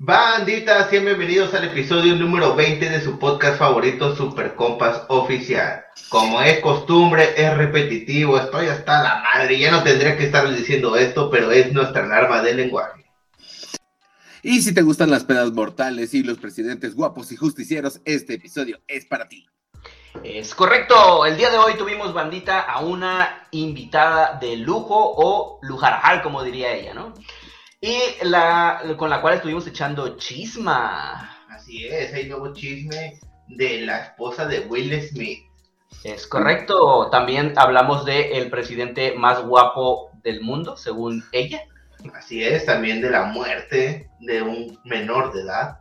Bandita, sean bienvenidos al episodio número 20 de su podcast favorito Super Compas Oficial. Como es costumbre, es repetitivo, estoy hasta la madre, ya no tendría que estar diciendo esto, pero es nuestra alarma del lenguaje. Y si te gustan las penas mortales y los presidentes guapos y justicieros, este episodio es para ti. Es correcto, el día de hoy tuvimos bandita a una invitada de lujo o lujarajal, como diría ella, ¿no? Y la, con la cual estuvimos echando chisma. Así es, hay nuevo chisme de la esposa de Will Smith. Es correcto, también hablamos de el presidente más guapo del mundo, según ella. Así es, también de la muerte de un menor de edad.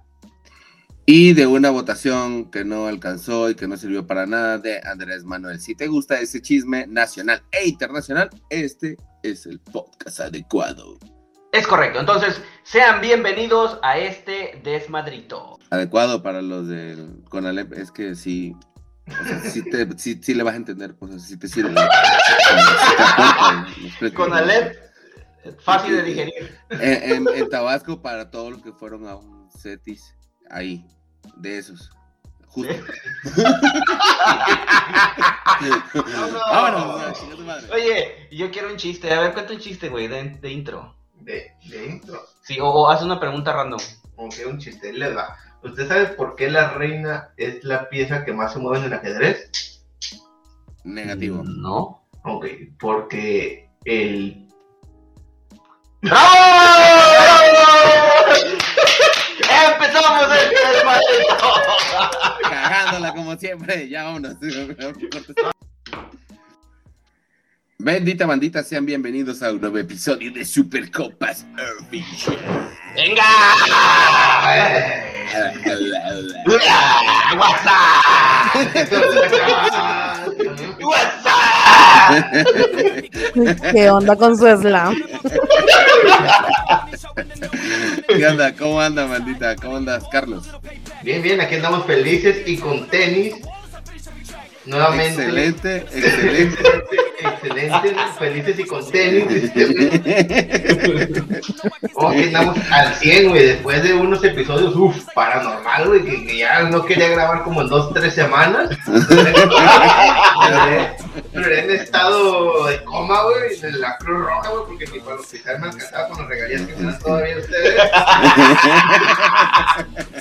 Y de una votación que no alcanzó y que no sirvió para nada de Andrés Manuel. Si te gusta ese chisme nacional e internacional, este es el podcast adecuado. Es correcto, entonces sean bienvenidos a este desmadrito. Adecuado para los del Conalep, es que sí, o sea, sí, te, sí, sí le vas a entender cosas, sí te sirve. Conalep, fácil de digerir. En, en, en, Tabasco, para todos los que fueron a un CETIS, ahí, de esos. Justo. Vámonos, Oye, yo quiero un chiste. A ver, cuenta un chiste, güey, de, de intro. De, de intro. Sí, o, o haz una pregunta random. Ok, un chiste, le va. ¿Usted sabe por qué la reina es la pieza que más se mueve en el ajedrez? Negativo. No. Ok, porque el. ¡Empezamos el! Cagándola como siempre, ya vámonos. Bendita bandita, sean bienvenidos a un nuevo episodio de Super Copas. ¡Venga! WhatsApp. ¿Qué onda con su slam? ¿Qué onda? ¿Cómo anda, bandita? ¿Cómo andas, Carlos? Bien, bien, aquí andamos felices y con tenis. Nuevamente. Excelente, excelente. Excelente, felices y con tenis. oh, que andamos al 100, güey, después de unos episodios, uff, paranormal, güey, que, que, ya no quería grabar como en dos, tres semanas. pero en estado de coma, güey, de la Cruz Roja, güey, porque ni para el hospital me alcanzaba con las regalías que me dan todavía ustedes.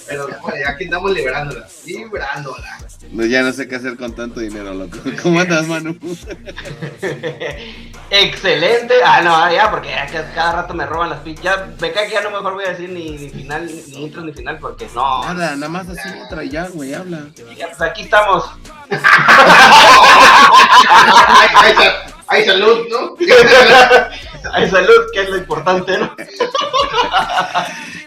pero, güey, aquí andamos liberándola, liberándola. No, ya no sé qué hacer con tanto dinero, loco. ¿Cómo andas, Manu? Excelente. Ah, no, ya, porque ya cada rato me roban las pinches. Ya me cae que ya no mejor voy a decir ni, ni final, ni intro ni final, porque no. Nada, nada más así otra y ya, güey, habla. Ya, pues aquí estamos. hay, hay, hay, salud, ¿no? hay salud, que es lo importante, ¿no?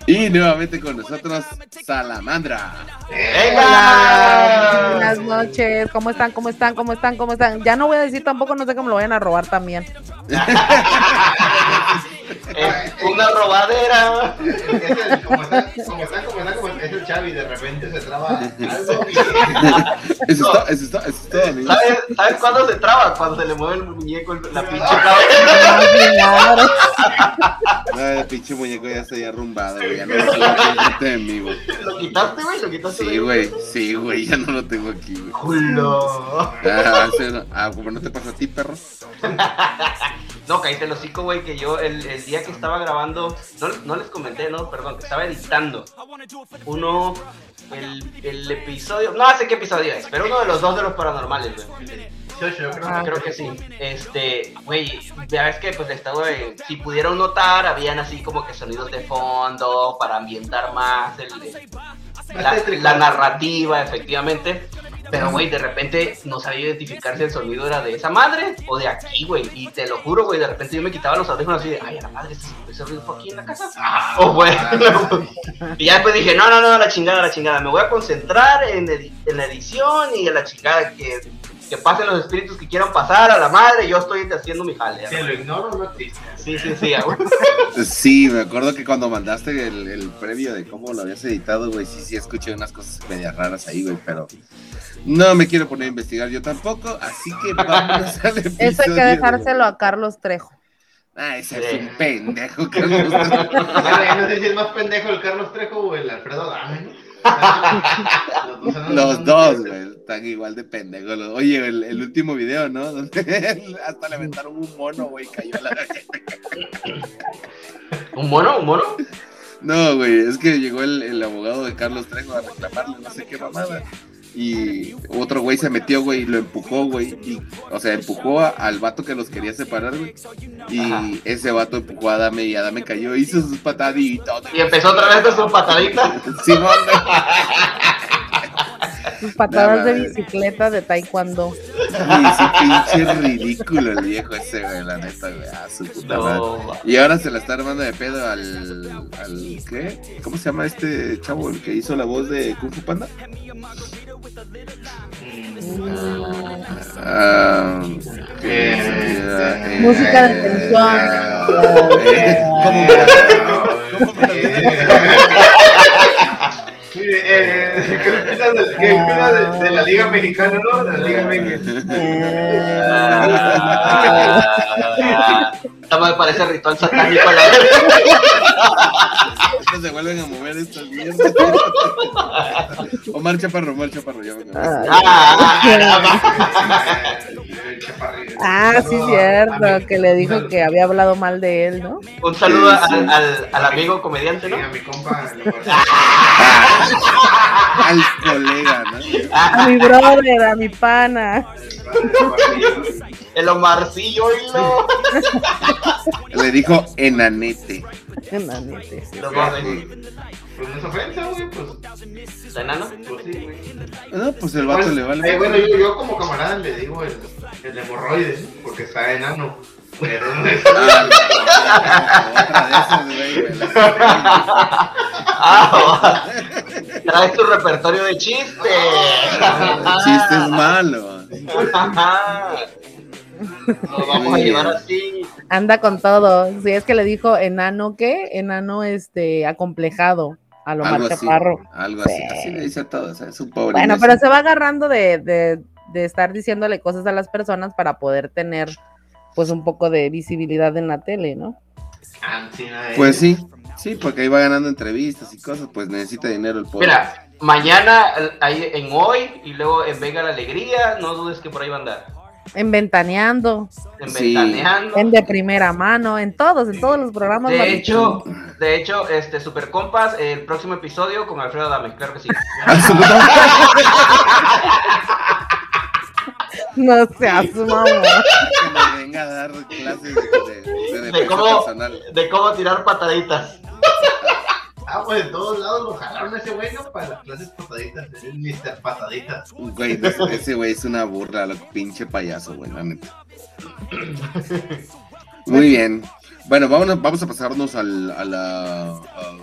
Y nuevamente con nosotros, Salamandra. ¡Venga! Buenas noches, ¿cómo están? ¿Cómo están? ¿Cómo están? ¿Cómo están? Ya no voy a decir tampoco, no sé cómo lo vayan a robar también. es una robadera. Es el, como está, como está, como está, como es el Chavi, de repente se traba algo. Y... Eso está, eso está, eso está. ¿Sabes, ¿Sabes cuándo se traba? Cuando se le mueve el muñeco, la pinche cabeza. No, el pinche muñeco ya se había arrumbado, güey. Ya no lo tengo en vivo. ¿Lo quitaste, güey? ¿Lo quitaste? Sí, güey. Sí, güey. Ya no lo tengo aquí, güey. ¡Culo! Ah, ah, como no te pasa a ti, perro. No, cállate el hocico, güey, que yo el, el, día que estaba grabando, no, no les comenté, no, perdón, que estaba editando uno, el, el episodio, no sé qué episodio es, pero uno de los dos de los paranormales, güey. Yo, yo creo, Ah, creo que sí. Este, güey, ya ves que pues estaba, si pudieron notar, habían así como que sonidos de fondo para ambientar más el, el, la, la, narrativa, efectivamente. Pero, güey, de repente no sabía identificar si el sonido era de esa madre o de aquí, güey. Y te lo juro, güey, de repente yo me quitaba los audífonos así de, ay, a la madre, ese, ruido fue aquí en la casa. Ah, o bueno, y ya después dije, no, no, no, la chingada, la chingada. Me voy a concentrar en, en la edición y en la chingada que, que pasen los espíritus que quieran pasar a la madre. Yo estoy haciendo mi jale. Si lo ignoro, no existe. Sí, sí, sí, güey. Sí, me acuerdo que cuando mandaste el, el previo de cómo lo habías editado, güey, sí, sí, escuché unas cosas medias raras ahí, güey, pero no me quiero poner a investigar yo tampoco, así que vámonos al episodio. Eso hay que dejárselo a Carlos Trejo. Ah, ese Sí. es un pendejo, Carlos Trejo. No sé si es más pendejo el Carlos Trejo o el Alfredo Dame, ¿no? Los dos güey, están igual de pendejos. Oye, el, el último video, ¿no? Donde hasta le aventaron un mono, güey, cayó a la... ¿Un mono? ¿Un mono? No, güey, es que llegó el, el abogado de Carlos Trejo a reclamarle no sé qué mamada. Y otro güey se metió, güey, y lo empujó, güey. Y, o sea, empujó a- al vato que los quería separar, güey. Y Ajá. ese vato empujó a Adame y Adame cayó, hizo sus pataditas. Y empezó otra vez con su patadita. Simón. Sus patadas de bicicleta de taekwondo. Y ese pinche ridículo el viejo ese, güey, la neta, güey. A su puta madre. No, Y ahora se la está armando de pedo al, al. ¿Qué? ¿Cómo se llama este chavo? El que hizo la voz de Kung Fu Panda. Ah, ¿qué Eh, eh, Música de tensión. eh, ¿Cómo cómo Mire, eh, ¿qué opinas de, qué opinas de- de la Liga Mexicana, no? De la Liga Mexicana. Ah, Esta me parece ritual satánico. La... No se vuelven a mover estas mierdas. Omar Chaparro, Omar Chaparro, ya venga. Ah, Ah, sí, cierto, que le dijo que había hablado mal de él, ¿no? un saludo Sí, sí. al, al, al amigo comediante, Sí, ¿no? a mi compa. Al colega, ¿no? A mi brother, a mi pana. El Omarcillo, oílo. Le dijo enanete. Enanete. Pues no es ofensa, güey, pues, ¿Está enano? pues sí, güey. No, pues el vato Pues, le vale. eh, bueno, yo, yo como camarada le digo el, el hemorroides, porque está enano. Pero no es. Ah, no, otra de esas, güey, Ah, traes tu repertorio de chistes. Chiste es malo. Lo vamos a llevar así. Anda con todo. Si es que le dijo enano, ¿qué? Enano, este, acomplejado a lo Algo así. Chaparro. Algo así. Así le dice a todos. Es un pobre. Bueno, pero se va agarrando de, de, de estar diciéndole cosas a las personas para poder tener, pues, un poco de visibilidad en la tele, ¿no? Ah, eh. Pues sí. Sí, porque ahí va ganando entrevistas y cosas, pues necesita dinero el pobre. Mira, mañana eh, ahí en hoy y luego en Venga la Alegría, no dudes que por ahí va a andar. En Ventaneando, En Sí. Ventaneando. en De Primera Mano, en todos, en todos los programas. De hecho, de hecho, este Super Compas, el próximo episodio con Alfredo Dame, claro que sí. no seas mamá. que me venga a dar clases de, de, de defensa cómo- personal. De cómo tirar pataditas. Ah, pues de todos lados lo jalaron ese güey, ¿no? Para las clases pataditas, el Mr. Pataditas. Güey, ese- güey es una burla, lo pinche payaso, güey, la neta. Muy bien. Bueno, vamos, vamos a pasarnos al, a la. a-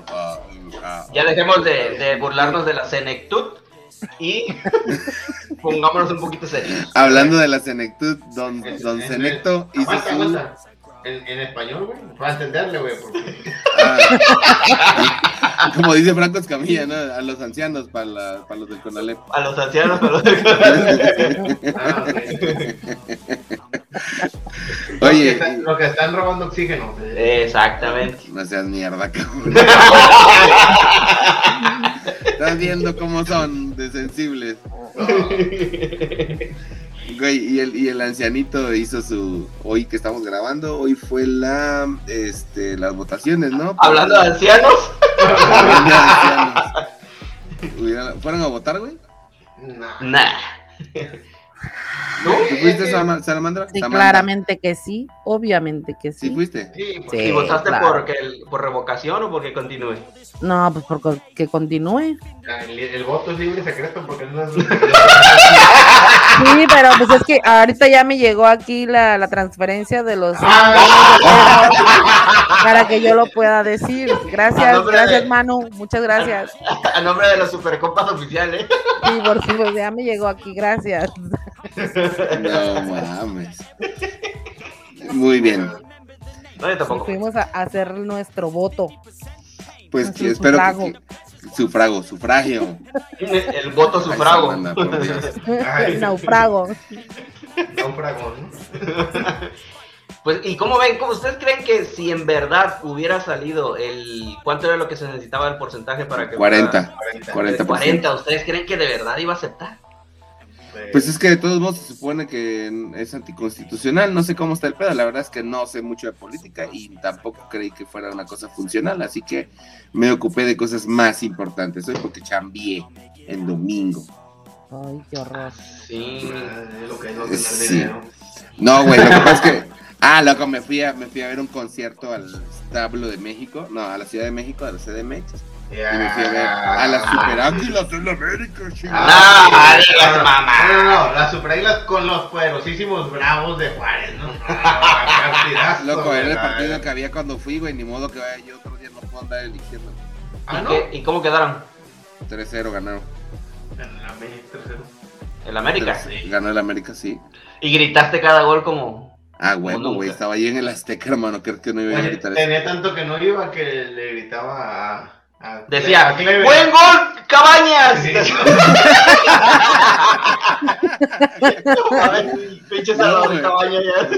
a- a- Ya dejemos de, de burlarnos de la senectud y pongámonos un poquito serios. Hablando de la senectud, don, don en- Senecto hizo su. En, en español, güey, para entenderle, güey, porque... Ah, como dice Franco Escamilla, ¿no? A los ancianos, para, la- para los del Conalep. A los ancianos, a los... Ah, ok. Los que Oye, están- los que están robando oxígeno. Exactamente. no seas mierda, cabrón. Estás viendo cómo son de sensibles. Güey, y el, y el ancianito hizo su. Hoy que estamos grabando, hoy fue la. Este, las votaciones, ¿no? Hablando de ancianos, Hablando de ancianos. ¿Fueron a votar, güey? Nah. Nah. ¿Tú fuiste, Salama- Salamandra? Sí, Samantha. claramente que sí, obviamente que ¿Sí sí. fuiste? Sí, pues, Sí. ¿Y votaste claro. por, que el- por revocación o porque continúe? No, pues porque que continúe. el, el voto es libre y secreto porque no es... Sí, pero pues es que ahorita ya me llegó aquí la, la transferencia de los Ah. para que yo lo pueda decir. Gracias, gracias de- Manu, muchas gracias. A nombre de los supercopas oficiales. Sí, por pues ya me llegó aquí, gracias. No mames. Muy bien. No, yo tampoco. Fuimos a hacer nuestro voto. Pues Nuestro que espero sufrago. que, sufrago, sufragio. El voto sufrago. Ay. Naufrago. Náufrago, ¿no? Pues, ¿y cómo ven? ¿Cómo ustedes creen que si en verdad hubiera salido el... ¿Cuánto era lo que se necesitaba el porcentaje para que... 40. 40. 40%. 40, ¿ustedes creen que de verdad iba a aceptar? Pues es que de todos modos se supone que es anticonstitucional, no sé cómo está el pedo, la verdad es que no sé mucho de política y tampoco creí que fuera una cosa funcional, así que me ocupé de cosas más importantes, hoy porque chambié en domingo. Ay, qué horror. Sí. Ay, lo que es no tener Sí. dinero. No, güey, lo que pasa es que, ah, loco, me fui a, me fui a ver un concierto al establo de México, no, a la Ciudad de México, a la CDMX, y me fui a ver a las Super Águilas de la América, chingada. Ah, Ah, no, no, mamá. No, no, no, las superáguilas con los poderosísimos bravos de Juárez, ¿no? Loco, era el ¿verdad? partido que había cuando fui, güey, ni modo que vaya yo otro día no puedo andar eligiendo. Ah, ¿Y, ¿no? qué- ¿Y cómo quedaron? 3-0 ganaron. En la América. El América. Tres- Ganó el América, sí. Y gritaste cada gol como... Ah, bueno, güey, estaba ahí en el Azteca, hermano, creo que no iba a gritar eso. tenía tanto que no iba que le gritaba a. a Decía, a. ¡Buen gol, Cabañas! Sí. Pinche Salvador güey. Cabañas ya.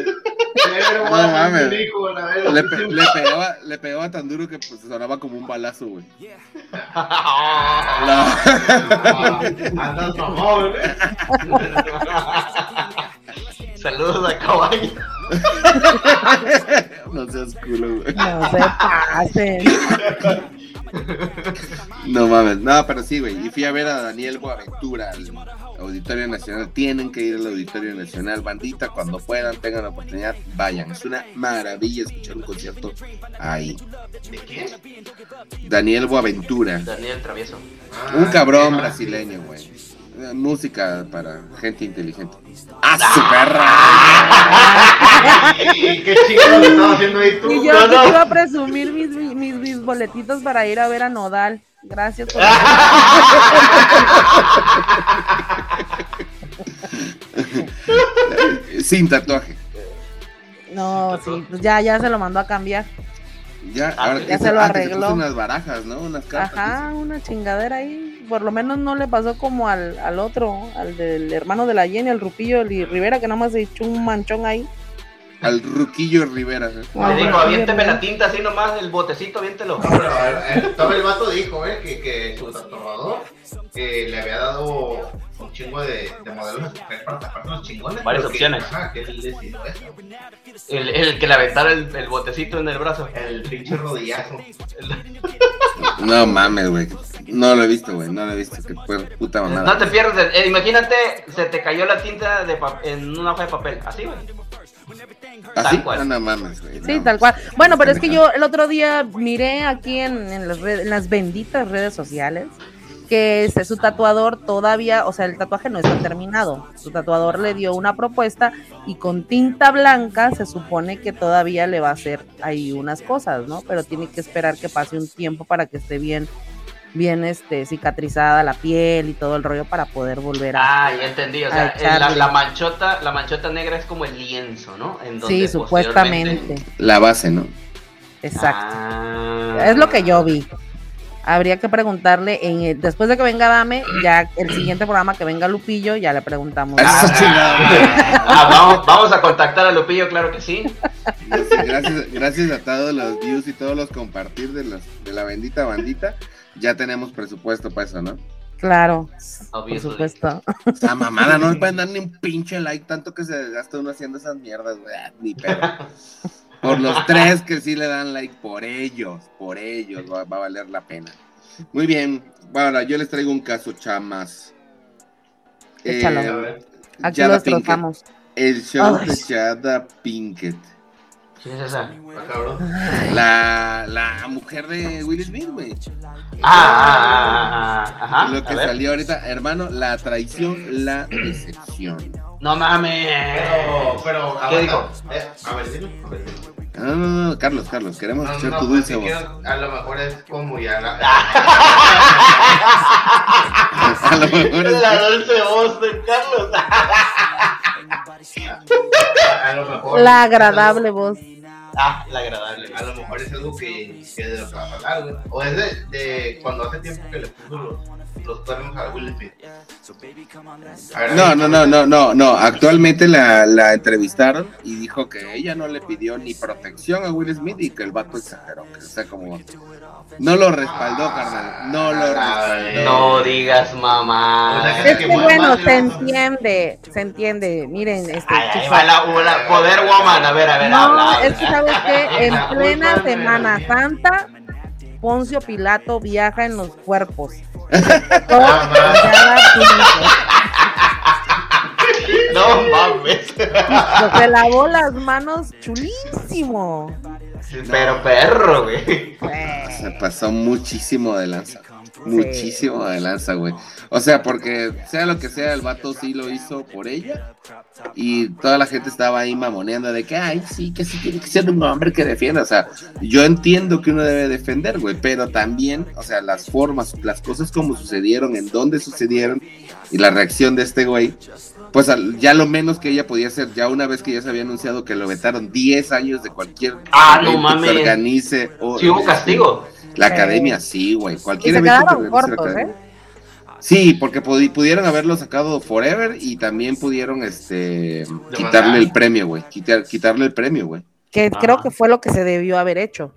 No mames. Le, pe- le pegaba, le pegaba tan duro que pues sonaba como un balazo, güey. Ah, Andas mamón, ¿eh? Saludos a Cabañas. No seas culo, güey. No se pasen. No mames, no, pero sí, güey. Y fui a ver a Daniel Boaventura al Auditorio Nacional. Tienen que ir al Auditorio Nacional, bandita, cuando puedan, tengan la oportunidad, vayan. Es una maravilla escuchar un concierto ahí. ¿De qué? Daniel Boaventura, Daniel Travieso. un Ah, cabrón brasileño, güey. Música para gente inteligente. ¡Ah, su perra! ¿Y qué chingados estabas haciendo ahí tú? Y yo No, iba a presumir mis, mis, mis boletitos para ir a ver a Nodal. Gracias por Sin tatuaje. No, sí, pues ya, ya se lo mandó a cambiar. Ya, Ah, ahora, ya que se lo arregló. puso unas barajas, ¿no? Unas cartas. Ajá, una chingadera ahí. Por lo menos no le pasó como al, al otro, al del hermano de la Jenny, al Rupillo Li- Rivera, que nada más se echó un manchón ahí. Al Ruquillo Rivera. ¿eh? Le aviénteme la tinta así nomás, el botecito, aviéntelo. No, pero eh, todo el vato dijo, eh, que, que su tatuador eh, le había dado un chingo de, de modelos a su mujer para tapar los chingones. Varias que- opciones. Ajá, que él decidió eso. El, el que le aventara el, el botecito en el brazo. El pinche rodillazo. No mames, güey. No lo he visto, güey. No lo he visto. Que fue puta mamada. No te pierdes. eh, imagínate, se te cayó la tinta de pa- en una hoja de papel. Así, güey. ¿Así? tal cual. No, no mames, güey. Sí, no. tal cual. Bueno, pero es que yo el otro día miré aquí en, en las, red- en las benditas redes sociales que este, su tatuador todavía, o sea, el tatuaje no está terminado. Su tatuador le dio una propuesta y con tinta blanca se supone que todavía le va a hacer ahí unas cosas, ¿no? Pero tiene que esperar que pase un tiempo para que esté bien, bien este, cicatrizada la piel y todo el rollo para poder volver a... Ah, ya entendí. O sea, eh, la, manchota, la manchota negra es como el lienzo, ¿no? En donde sí, posteriormente- supuestamente. La base, ¿no? Exacto. Ah. Es lo que yo vi. Habría que preguntarle en el- después de que venga Dame, ya el siguiente programa que venga Lupillo, ya le preguntamos. Chingado, güey. Ah, vamos, vamos a contactar a Lupillo, claro que sí. Gracias, gracias a todos los views y todos los compartir de, las, de la bendita bandita. Ya tenemos presupuesto para eso, ¿no? Claro, por Obviously. supuesto. Esa mamada, no le pueden dar ni un pinche like, tanto que se desgasta uno haciendo esas mierdas, güey. Ah, Ni pedo. Por los tres que sí le dan like, por ellos, por ellos, va, va a valer la pena. Muy bien, bueno, yo les traigo un caso, chamas. Échalo. A Eh, ver. Aquí Jada lo Pinkett. destrozamos. El show Ay. de Jada Pinkett. ¿Quién es esa? Ah. La, la mujer de Will Smith, güey. Ah, ah, ah, ah, ajá. Lo que salió ahorita, hermano, la traición, la decepción. No mames. Pero, pero, ¿Qué aguanta. dijo? Eh, a ver, dilo. A ver, dilo. No, no, no, Carlos, Carlos, queremos No, escuchar no, tu pues, dulce si voz. quiero- a lo mejor es como ya la. A lo mejor es La dulce voz de Carlos. A lo mejor. La agradable voz. Ah, la agradable. A lo mejor es algo que, que de lo que va a hablar, güey. O es de, de cuando hace tiempo que le puso los, los cuernos a Will Smith. No, no, no, no, no, no. Actualmente la, la entrevistaron y dijo que ella no le pidió ni protección a Will Smith y que el vato exageró. que, o sea, como. No lo respaldó, carnal. No lo respaldó. No digas mamá. Es que bueno, se entiende, se entiende. Miren, este va la, la poder woman. A ver, a ver, No, habla. es que sabes que en plena Semana Santa, Poncio Pilato viaja en los cuerpos. Ah. No mames. Se lavó las manos chulísimo. Pero perro, güey. Se pasó muchísimo de lanza. Muchísimo de lanza, güey. O sea, porque sea lo que sea, el vato sí lo hizo por ella. Y toda la gente estaba ahí mamoneando de que, ay, sí, que sí tiene que ser un hombre que defienda. O sea, yo entiendo que uno debe defender, güey, pero también, o sea, las formas, las cosas como sucedieron, en dónde sucedieron y la reacción de este güey, pues al- ya lo menos que ella podía hacer, ya una vez que ya se había anunciado que lo vetaron 10 años de cualquier Ah, no mames. que organice. O, Sí hubo castigo. La academia, sí, güey. Y Cualquier se evento que la cortos, academia. ¿eh? Sí, porque pudi- pudieron haberlo sacado forever y también pudieron este quitarle el premio, güey. Quitar, quitarle el premio, güey. Que Ah. creo que fue lo que se debió haber hecho.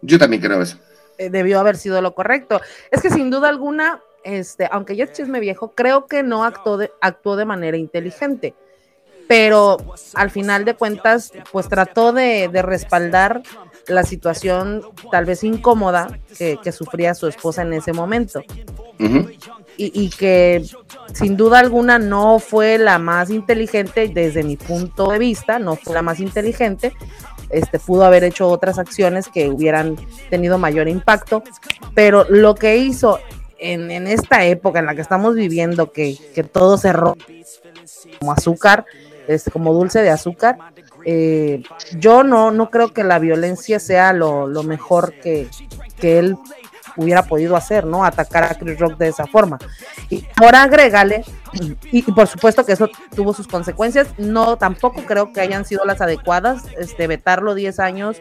Yo también creo eso. Eh, Debió haber sido lo correcto. Es que sin duda alguna, este, aunque ya es chisme viejo, creo que no actuó de, actuó de manera inteligente. Pero al final de cuentas, pues trató de, de respaldar la situación tal vez incómoda que, que sufría su esposa en ese momento. Y, y que sin duda alguna no fue la más inteligente desde mi punto de vista, no fue la más inteligente, este pudo haber hecho otras acciones que hubieran tenido mayor impacto, pero lo que hizo en, en esta época en la que estamos viviendo, que, que todo se rompe como azúcar, este, como dulce de azúcar, eh, yo no, no creo que la violencia sea lo, lo mejor que, que él hubiera podido hacer, ¿no? Atacar a Chris Rock de esa forma. Y ahora agrégale, y, y por supuesto que eso tuvo sus consecuencias, no, tampoco creo que hayan sido las adecuadas, este, vetarlo 10 años,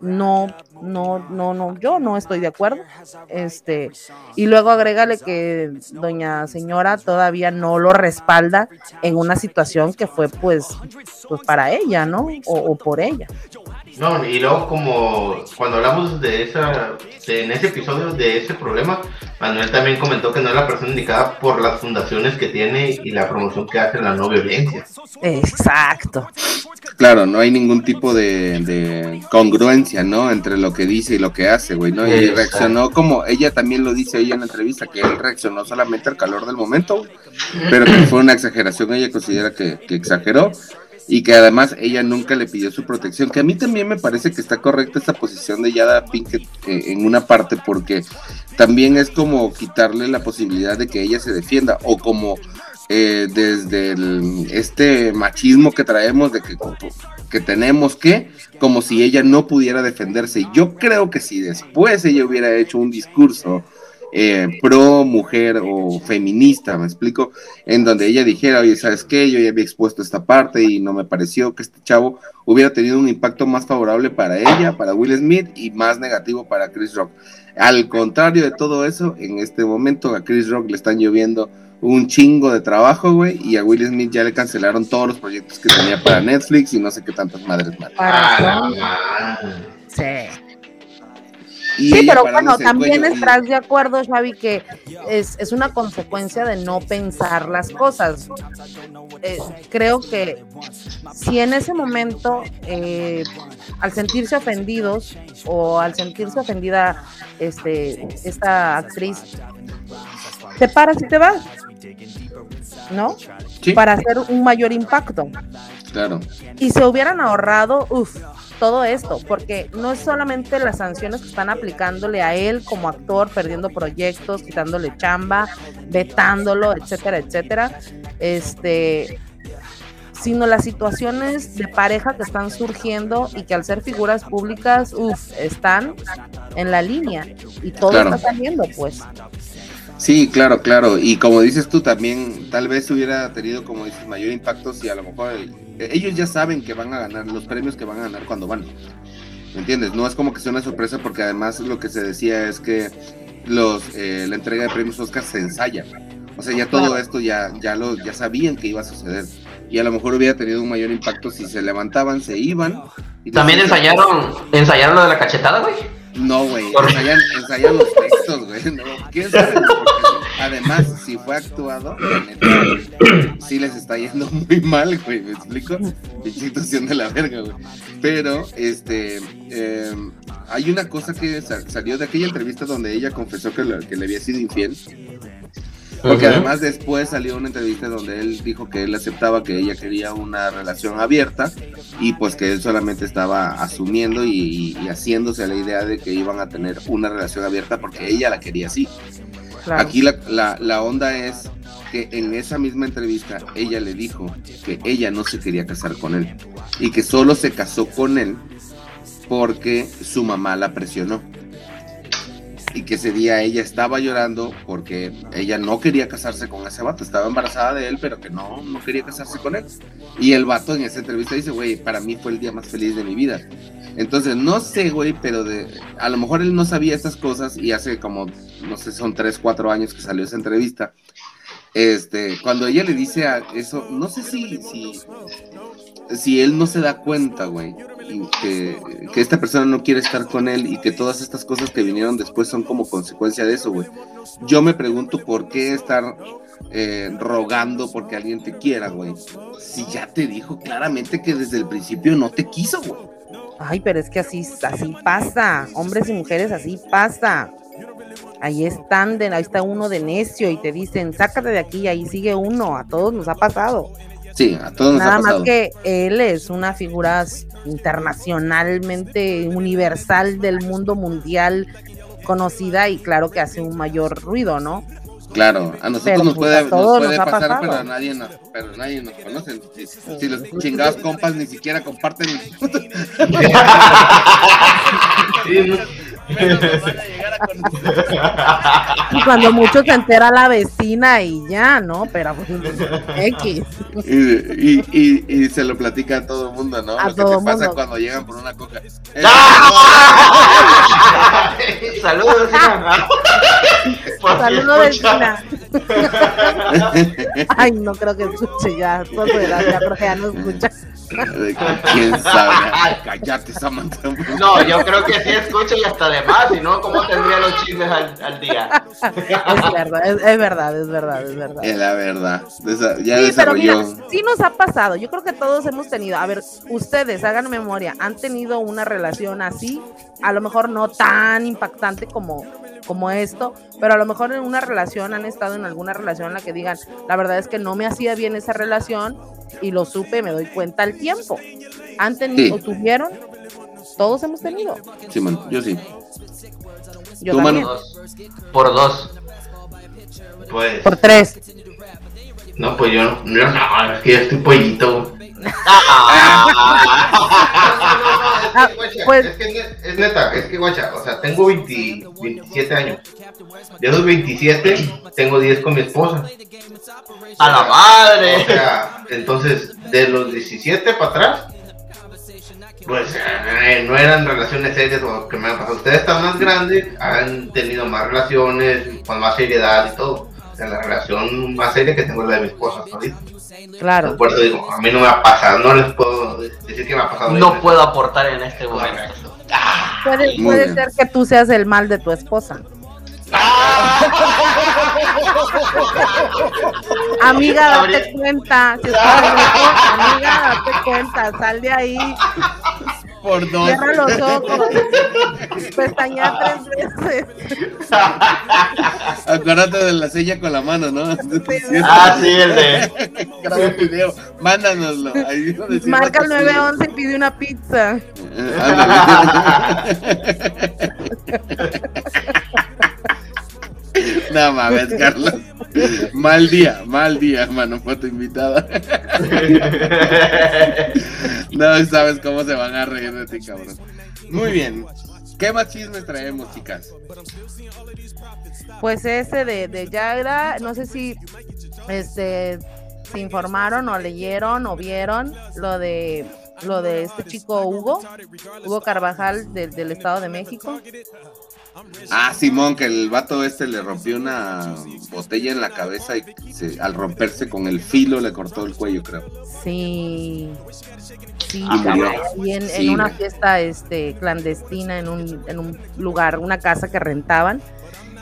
no, no, no, no, yo no estoy de acuerdo, este, y luego agrégale que doña señora todavía no lo respalda en una situación que fue pues, pues para ella, ¿no? O, o por ella. No, y luego como cuando hablamos de esa, de- en ese episodio de ese problema, Manuel también comentó que no es la persona indicada por las fundaciones que tiene y la promoción que hace la no violencia. Exacto. Claro, no hay ningún tipo de, de congruencia, ¿no? Entre lo que dice y lo que hace, güey, ¿no? Y Exacto. reaccionó como, ella también lo dice ella en la entrevista, que él reaccionó solamente al calor del momento, pero que fue una exageración, ella considera que, que exageró y que además ella nunca le pidió su protección, que a mí también me parece que está correcta esta posición de Yada Pinkett eh, en una parte, porque también es como quitarle la posibilidad de que ella se defienda, o como eh, desde el- este machismo que traemos de que, que tenemos que, como si ella no pudiera defenderse. Yo creo que si después ella hubiera hecho un discurso eh, pro mujer o feminista, me explico, en donde ella dijera, oye, ¿sabes qué? Yo ya había expuesto esta parte y no me pareció que este chavo hubiera tenido un impacto más favorable para ella, para Will Smith y más negativo para Chris Rock. Al contrario de todo eso, en este momento a Chris Rock le están lloviendo un chingo de trabajo, güey, y a Will Smith ya le cancelaron todos los proyectos que tenía para Netflix y no sé qué tantas madres más. Para Ah, sí. Y Sí, pero bueno, también y- estás de acuerdo, Xavi, que es, es una consecuencia de no pensar las cosas. Eh, creo que si en ese momento, eh, al sentirse ofendidos o al sentirse ofendida este, esta actriz, te paras y te vas, ¿no? Sí, Para hacer un mayor impacto. claro. y se hubieran ahorrado, uff, todo esto, porque no es solamente las sanciones que están aplicándole a él como actor, perdiendo proyectos, quitándole chamba, vetándolo, etcétera, etcétera, este, sino las situaciones de pareja que están surgiendo y que al ser figuras públicas, uff, están en la línea y todo Claro. está saliendo, pues. Sí, claro, claro. Y como dices tú también, tal vez hubiera tenido, como dices, mayor impacto si a lo mejor ellos ya saben que van a ganar los premios que van a ganar cuando van. ¿Me entiendes? No es como que sea una sorpresa porque además lo que se decía es que los eh, la entrega de premios Oscar se ensaya. O sea, ya todo esto ya, ya, lo, ya sabían que iba a suceder. Y a lo mejor hubiera tenido un mayor impacto si se levantaban, se iban. Y También ensayaron, ensayaron lo de la cachetada, güey. No, güey, ensayan, ensayan, los textos, güey. No, ¿Quién sabe? además, si fue actuado, sí les está yendo muy mal, güey. ¿Me explico? situación de la verga, güey. Pero, este, eh, hay una cosa que salió de aquella entrevista donde ella confesó que que le había sido infiel. Porque además después salió una entrevista donde él dijo que él aceptaba que ella quería una relación abierta y pues que él solamente estaba asumiendo y, haciéndose la idea de que iban a tener una relación abierta porque ella la quería así. Aquí la, la onda es que en esa misma entrevista ella le dijo que ella no se quería casar con él y que solo se casó con él porque su mamá la presionó y que ese día ella estaba llorando porque ella no quería casarse con ese vato, estaba embarazada de él, pero que no, no quería casarse con él. Y el vato en esa entrevista dice, güey, para mí fue el día más feliz de mi vida. Entonces, no sé, güey, pero de, a lo mejor él no sabía estas cosas y hace como, no sé, son tres, cuatro años que salió esa entrevista. Este, cuando ella le dice a eso, no sé si, si, si él no se da cuenta, güey, que, esta persona no quiere estar con él y que todas estas cosas que vinieron después son como consecuencia de eso, güey. Yo me pregunto por qué estar eh, rogando porque alguien te quiera, güey. Si ya te dijo claramente que desde el principio no te quiso, güey. Ay, pero es que así, así pasa. Hombres y mujeres, así pasa. Ahí están, de, ahí está uno de necio y te dicen, sácate de aquí, y ahí sigue uno. A todos nos ha pasado. Sí, a todos nos Nada más que él es una figura internacionalmente universal del mundo mundial conocida y claro que hace un mayor ruido, ¿no? Claro, a nosotros nos pues, puede, nos puede pasar, pero a nadie nos, pero nadie nos conoce. Si, los chingados compas ni siquiera comparten. y cuando mucho se entera la vecina y ya, ¿no? Pero pues, X. Y, y, y, se lo platica a todo el mundo, ¿no? lo que te pasa cuando llegan por una coca. Saludos, Saludos, vecina. Ay, no creo que escuche ya. Todo ya creo que ya no escucha. ¿Quién sabe? Cállate, Samantha. No, yo creo que sí escucha y hasta de más, si no, ¿cómo tendría los chismes al, día? Es verdad, es, verdad, es verdad, es verdad. Es la verdad. ya sí, pero mira, sí nos ha pasado. Yo creo que todos hemos tenido. A ver, ustedes, hagan memoria, ¿han tenido una relación así? A lo mejor no tan impactante como como esto, pero a lo mejor en una relación han estado en alguna relación en la que digan, la verdad es que no me hacía bien esa relación y lo supe, me doy cuenta al tiempo. ¿Han tenido, o tuvieron? Todos hemos tenido. Sí, man, yo sí. Yo también. Por dos. Pues. Por tres. No, pues yo, no, no, es que yo estoy pollito. pues, es que es neta, es que guacha, o sea, tengo 20, 27 años. De esos 27, tengo 10 con mi esposa. ¡A la madre! O sea, entonces, de los 17 para atrás, pues eh, no eran relaciones serias o que me han pasado. Ustedes están más grandes, han tenido más relaciones, con más seriedad y todo. O sea, la relación más seria que tengo es la de mi esposa ahorita. Claro. Por eso digo, a mí no me ha pasado, no les puedo decir que me ha pasado. No puedo aportar en este momento. Ah, puede, puede ser que tú seas el mal de tu esposa. Amiga, date cuenta. Si amiga, date cuenta. Sal de ahí. Por dos. Cierra los ojos. Pestañea tres veces. Acuérdate de la silla con la mano, ¿no? Ah, sí, el de. Graba un video. Mándanoslo. Ahí Marca el 911 y pide una pizza. No mames, Carlos. Mal día, mal día, hermano, foto invitada. No sabes cómo se van a reír de ti, cabrón. Muy bien. ¿Qué más chismes traemos, chicas? Pues ese de, de Yagra, no sé si este se informaron o leyeron o vieron lo de lo de este chico Hugo, Hugo Carvajal del Estado de México. Ah, Simón, que el vato este le rompió una botella en la cabeza y al romperse con el filo le cortó el cuello, creo. Sí. Sí, y en, una fiesta este clandestina en un, en un lugar, una casa que rentaban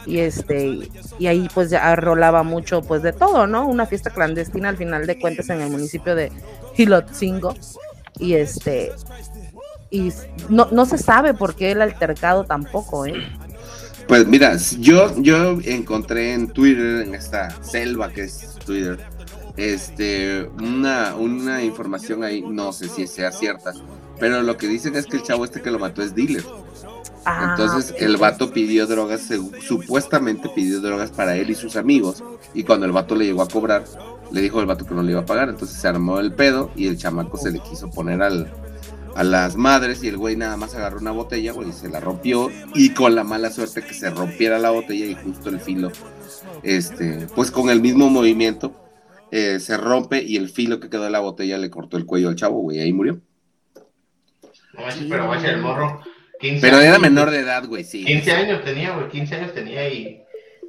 y este y ahí pues ya rolaba mucho pues de todo, ¿no? Una fiesta clandestina al final de cuentas en el municipio de Hilotzingo y este y no, no se sabe por qué el altercado tampoco, ¿eh? Pues mira, yo, yo encontré en Twitter, en esta selva que es Twitter, este, una, una información ahí, no sé si sea cierta, pero lo que dicen es que el chavo este que lo mató es dealer. Ah, Entonces el vato pidió drogas, supuestamente pidió drogas para él y sus amigos, y cuando el vato le llegó a cobrar, le dijo el vato que no le iba a pagar, entonces se armó el pedo y el chamaco se le quiso poner al, a las madres y el güey nada más agarró una botella, güey, y se la rompió y con la mala suerte que se rompiera la botella y justo el filo, este, pues con el mismo movimiento eh, se rompe y el filo que quedó de la botella le cortó el cuello al chavo, güey, ahí murió. No, pero vaya el morro. pero era menor de edad, güey, sí. 15 años tenía, güey, 15 años tenía y,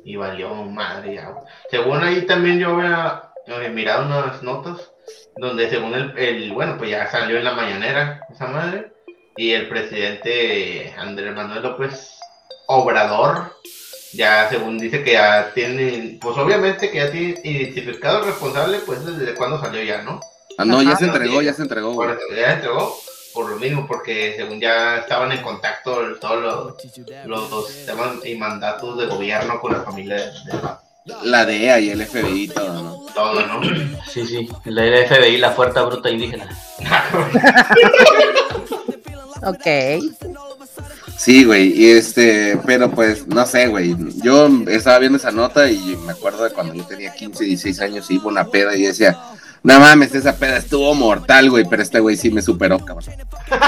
y valió madre ya, Según ahí también yo había mirado unas notas donde según el, bueno, pues ya salió en la mañanera esa madre, y el presidente Andrés Manuel López Obrador, ya según dice que ya tiene, pues obviamente que ya tiene identificado el responsable, pues desde cuando salió ya, ¿no? Ah, no, ya se entregó, ya se entregó. ya se entregó, por lo mismo, porque según ya estaban en contacto todos los, los, temas y mandatos de gobierno con la familia de, de la DEA y el FBI, todo, ¿no? Todo, ¿no? Sí, sí, la FBI, la Fuerza Bruta Indígena. ok. Sí, güey, y este, pero pues, no sé, güey, yo estaba viendo esa nota y me acuerdo de cuando yo tenía 15, 16 años y iba una peda y decía, no mames, esa peda estuvo mortal, güey, pero este güey sí me superó, cabrón.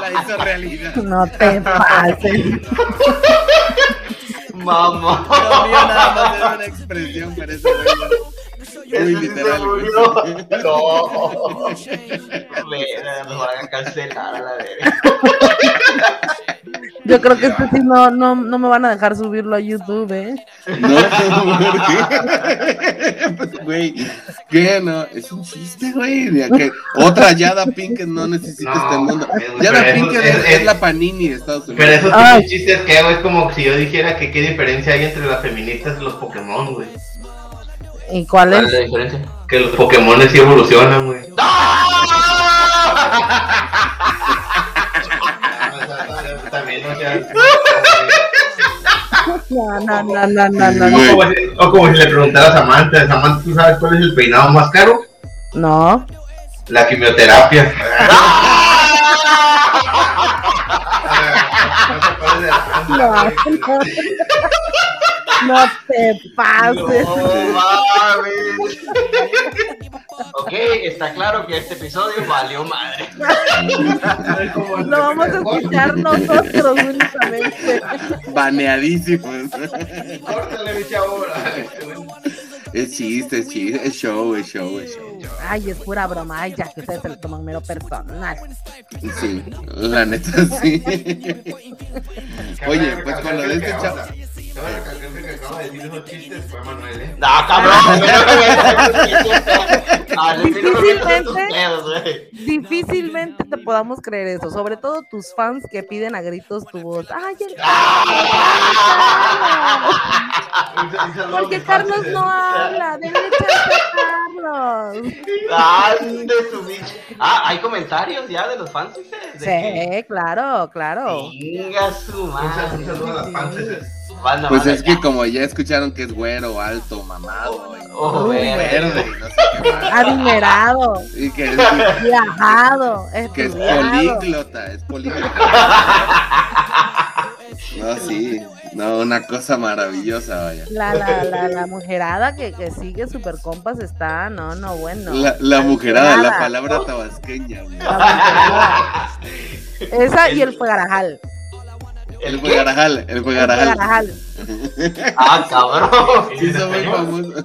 La hizo realidad. No te pases. Mamá. No, mío nada más es una expresión, muy literal. No. Nos van a cancelar a la vez. Yo creo que este sí no, no, no me van a dejar subirlo a YouTube, ¿eh? No, güey, ¿qué no? Es un chiste, güey. Que otra Yada Pinkett no necesita este mundo. Yada Pinkett es, es, la Panini de Estados Unidos. Pero esos ah. chistes que hago es como si yo dijera que qué diferencia hay entre las feministas y los Pokémon, güey. ¿Y cuál es? ¿Cuál es la diferencia? Que los Pokémon sí evolucionan, güey. No, no, no, no, no, no. O, como si, le preguntaras a Samantha, Samantha, ¿tú sabes cuál es el peinado más caro? No. La quimioterapia. no, no te pases. ok, está claro que este episodio valió madre. Lo vamos a escuchar nosotros únicamente. Baneadísimos. Córtale, mi chavo. Es chiste, es chiste, es show, es show, es show. Ay, es pura broma. Ay, ya que ustedes se lo toman mero personal. Sí, la neta sí. Oye, pues con lo de este chavo que acaba de decir esos chistes fue Manuel, ¿eh? No, cabrón. difícilmente, difícilmente te podamos creer eso. Sobre todo tus fans que piden a gritos tu voz. ¡Ay, el Carlos! Porque Carlos no habla. A Carlos. Ande su bicho. Ah, ¿hay comentarios ya de los fans? Sí, claro, claro. Venga su madre. Un saludo a las fans. Pues es que como ya escucharon que es güero, alto, mamado, oh, verde, no sé qué más. Adinerado. Y que es, viajado. Que es políglota, es políglota. no, sí. No, una cosa maravillosa, vaya. La, la, la, la mujerada que, que sigue Super Compas está, no, no, bueno. La, la mujerada, la palabra tabasqueña. La Esa y el Fuegarajal. El fue Garajal, el fue Garajal. Ah, cabrón. Sí, muy famosos.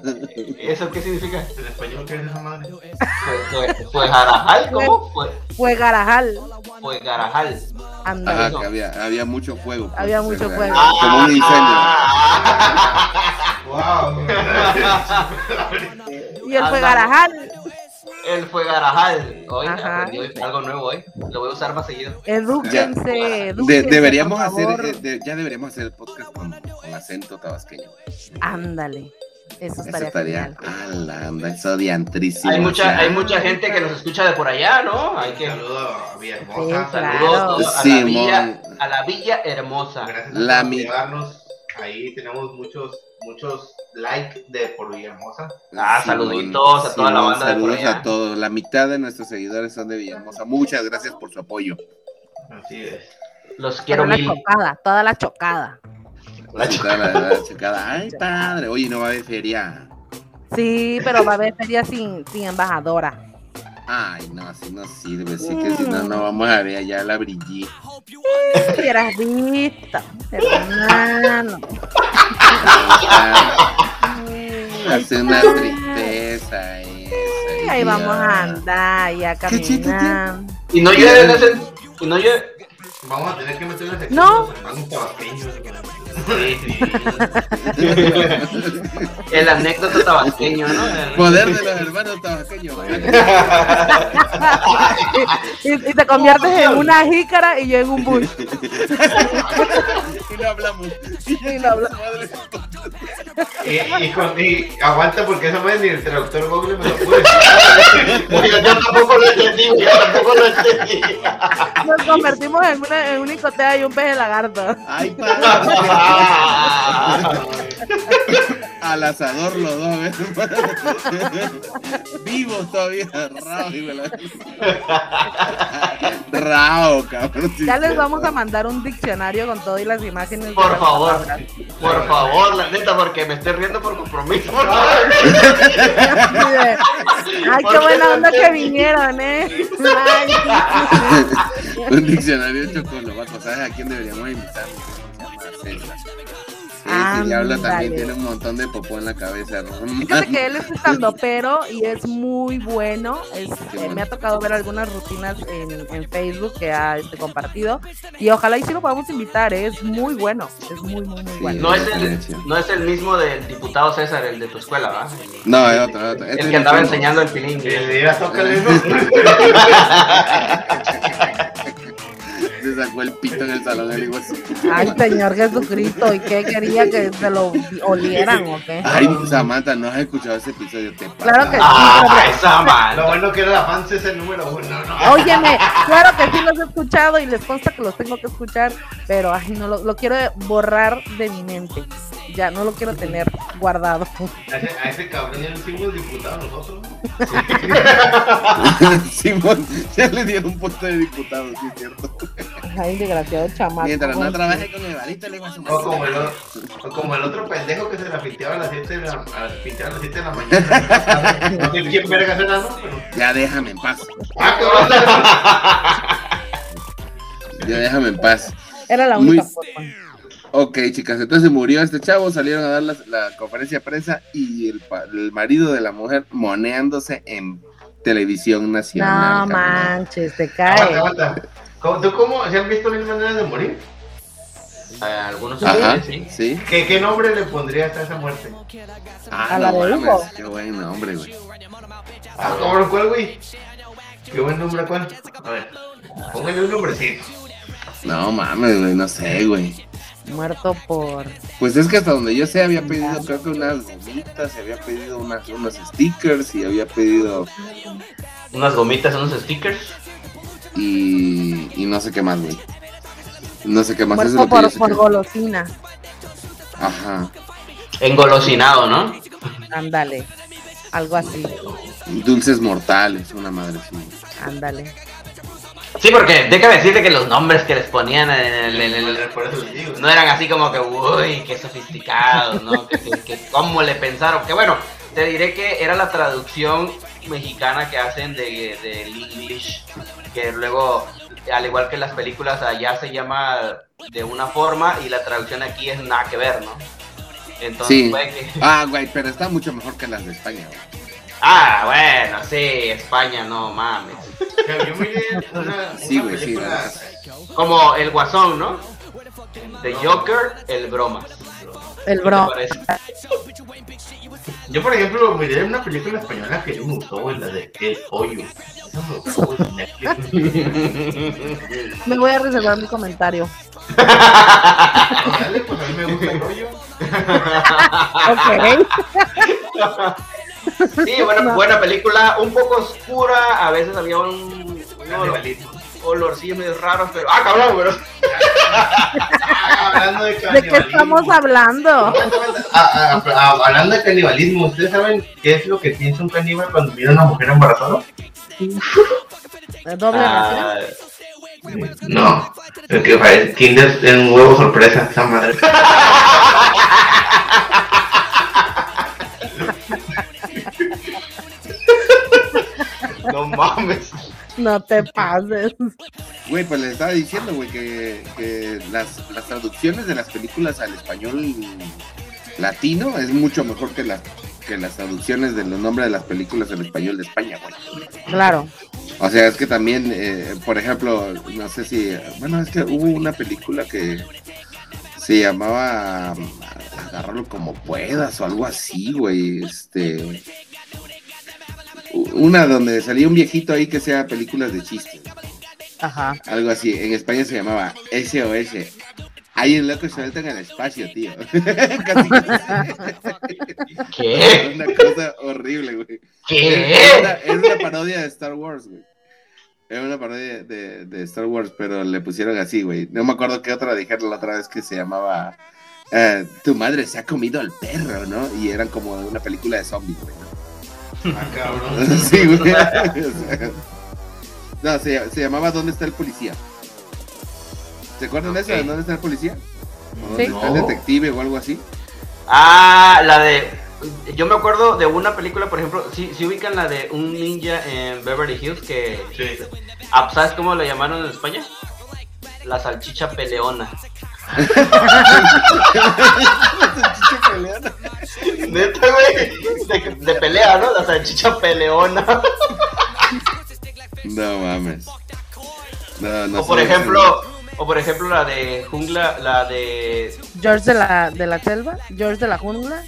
¿Eso qué significa? ¿En español qué es esa madre? Fue, fue, fue Garajal, ¿cómo? Fue, Fuegarajal. fue Garajal. Ándale. Ajá, que había, había mucho fuego. pues, Había mucho era fuego. Como un incendio. ¡Wow! Y el. Fuegarajal. Él fue Garajal. Hoy Ajá. aprendí hoy algo nuevo hoy. Lo voy a usar más seguido. Edúquense. De- deberíamos hacer, eh, de- ya deberíamos hacer el podcast con, con acento tabasqueño. Ándale. Eso Eso estaría, estaría genial. a la anda, eso diantrísimo. Hay mucha, hay mucha gente que nos escucha de por allá, ¿no? Hay que Saludo a Villahermosa. Sí, saludos claro. a la villa, a la villa hermosa. Gracias La por llevarnos. Ahí tenemos muchos, muchos likes de por Villahermosa. Ah, Simón, saluditos a toda la banda de por Saludos allá. a todos. La mitad de nuestros seguidores son de Villahermosa. Muchas gracias por su apoyo. Así es. Los quiero la mil. chocada, toda la chocada. La Así está la- la checada. Ay, padre. Oye, no va a haber feria. Sí, pero va a haber feria sin, sin embajadora. Ay, no, así no sirve. Sí que si no, no vamos a ver allá la brillí. Hubieras visto, hermano. Hace una tristeza esa. Ahí vamos a andar ¿Qué chiste caminando. Y no llueve. Y no llueve. Vamos a tener que meter una sección No. los hermanos tabasqueños. El anécdota tabasqueño, ¿no? El- Poder de los hermanos tabasqueños. Y, y te conviertes en una jícara y yo en un bush. Y no hablamos. Y no hablamos. Y, y, con- y aguanta porque esa madre ni el traductor Google me lo. Oiga, yo tampoco lo entendí, yo tampoco lo entendí. Nos convertimos en una, en una icotea y un pez de lagarto. Ay, padre. Al asador los dos, ¿ves? Vivos todavía, Rao, cabrón. Ya les vamos a mandar un diccionario con todo y las imágenes. Por favor, por favor, la neta, porque me estoy riendo por compromiso. Ay, qué buena onda que vinieron, ¿eh? Ay, Un diccionario hecho con los. ¿Sabes a quién deberíamos invitar? Se llama César. Ese diablo también Ándale. tiene un montón de popó en la cabeza. Fíjate que él es estando pero y es muy bueno. Es- Qué eh, bueno. me ha tocado ver algunas rutinas en, en Facebook que ha este, compartido. Y ojalá y sí lo podamos invitar. ¿eh? Es muy bueno. Es muy, muy, muy Sí. bueno. No es, el, no es el mismo del diputado César, el de tu escuela, ¿va? No, es otro. Este El es que andaba enseñando el pilín. Y le dirás, tócale, ¿no? Se sacó el pito en el salón. De Ay, Señor Jesucristo. ¿Y qué quería que se lo olieran o qué? Ay, Samantha, ¿no has escuchado ese episodio? Te Claro que sí. ¡Ah, esa Lo man! bueno que era la fans es el número uno, ¿no? Óyeme, claro que sí los he escuchado y les consta que los tengo que escuchar, pero ay, no lo, lo quiero borrar de mi mente. Ya no lo quiero tener guardado. A ese, a ese cabrón ya le hicimos diputado nosotros. ¿no? Simón, ya le dieron un puesto de diputado, sí, es cierto. Ay, desgraciado chamaco. Mientras no trabaje con Evarito, le va a su O como, el, o- como el otro pendejo que se la pinteaba a las 7 de la, a las, pinteaba a las 7 de la mañana. No sé quién verga será, ¿no? Pero... Ya déjame en paz. ¡Ah, cabrón! Ya déjame en paz. Era la Muy- única forma. Ok, chicas, entonces murió este chavo, salieron a dar la, la conferencia de prensa y el, marido de la mujer moneándose en televisión nacional. No cabrón. manches, te cae. aguanta. ¿Cómo- ¿Tú cómo? ¿Se han visto mil maneras de morir? Algunos Ajá, sí. sí. ¿Qué, qué nombre le pondrías a esa muerte? Ah, A la no de mames. Qué buen nombre, güey. Ah, cabrón, ¿cuál, güey? Qué buen nombre, ¿cuál? A ver, póngale un nombrecito. No mames, güey, no sé, güey. Muerto por. Pues es que hasta donde yo sé había pedido creo que unas gomitas, y había pedido unas, unos stickers y había pedido Unas gomitas, unos stickers. y, y no sé qué más, güey. No sé qué más. Eso es Muerto lo que por, sé por que- golosina. Ajá. Engolosinado, ¿no? Ándale. Algo así. Dulces mortales, una madre. Ándale. Sí, porque déjame decirte que los nombres que les ponían en el, en el- Por eso les digo. no eran así como que, uy, qué sofisticados, ¿no? que, que- que cómo le pensaron. Que bueno, te diré que era la traducción mexicana que hacen de, del English, que luego al igual que las películas allá se llama de una forma y la traducción aquí es nada que ver, ¿no? Entonces, sí. que... Ah, güey, pero está mucho mejor que las de España, güey. Ah, bueno, sí, España, no mames. Yo una, sí, güey, sí. Como el Guasón, ¿no? The Joker, el Bromas. El Broma. Yo, por ejemplo, miré una película española que me gustó, la de El Pollo. me voy a reservar mi comentario. Dale, pues a mí me gusta el rollo. ok. Sí, buena, buena película, un poco oscura, a veces había un, un olorcillo medio raro, pero... ¡Ah, cabrón, pero! hablando de, ¿De qué estamos hablando? Ah, ah, ah, hablando de canibalismo, ¿ustedes saben qué es lo que piensa un caníbal cuando mira a una mujer embarazada? ¿Doble ah, No, es que Kinder es un huevo sorpresa, esa madre. No mames. No te pases. Güey, pues le estaba diciendo, güey, que, que las, las, traducciones de las películas al español latino es mucho mejor que las que las traducciones de los nombres de las películas en español de España, güey. Claro. O sea, es que también, eh, por ejemplo, no sé si, bueno, es que hubo una película que se llamaba Agarrarlo como puedas o algo así, güey, este una donde salía un viejito ahí que sea películas de chistes. Ajá. Algo así. En España se llamaba SOS. Hay un loco suelto en el espacio, tío. ¿Qué? Una cosa horrible, güey. ¿Qué? Era una, parodia de Star Wars, güey. Era una parodia de, de, Star Wars, pero le pusieron así, güey. No me acuerdo qué otra dijeron la otra vez que se llamaba eh, Tu madre se ha comido al perro, ¿no? Y eran como una película de zombies, güey. Ah, cabrón. sí, güey. no, se, se, llamaba ¿Dónde está el policía? ¿Se acuerdan de eso? ¿Dónde está el policía? ¿Dónde está el detective o algo así? Ah, la de. Yo me acuerdo de una película, por ejemplo, si, si ubican la de un ninja en Beverly Hills que. Sí. Ah, ¿Sabes cómo la llamaron en España? La salchicha peleona. Neta, güey. De, pelea, ¿no? La salchicha peleona. No mames. No, no o por ejemplo, o por ejemplo la de jungla, la de George de la de la selva, George de la jungla.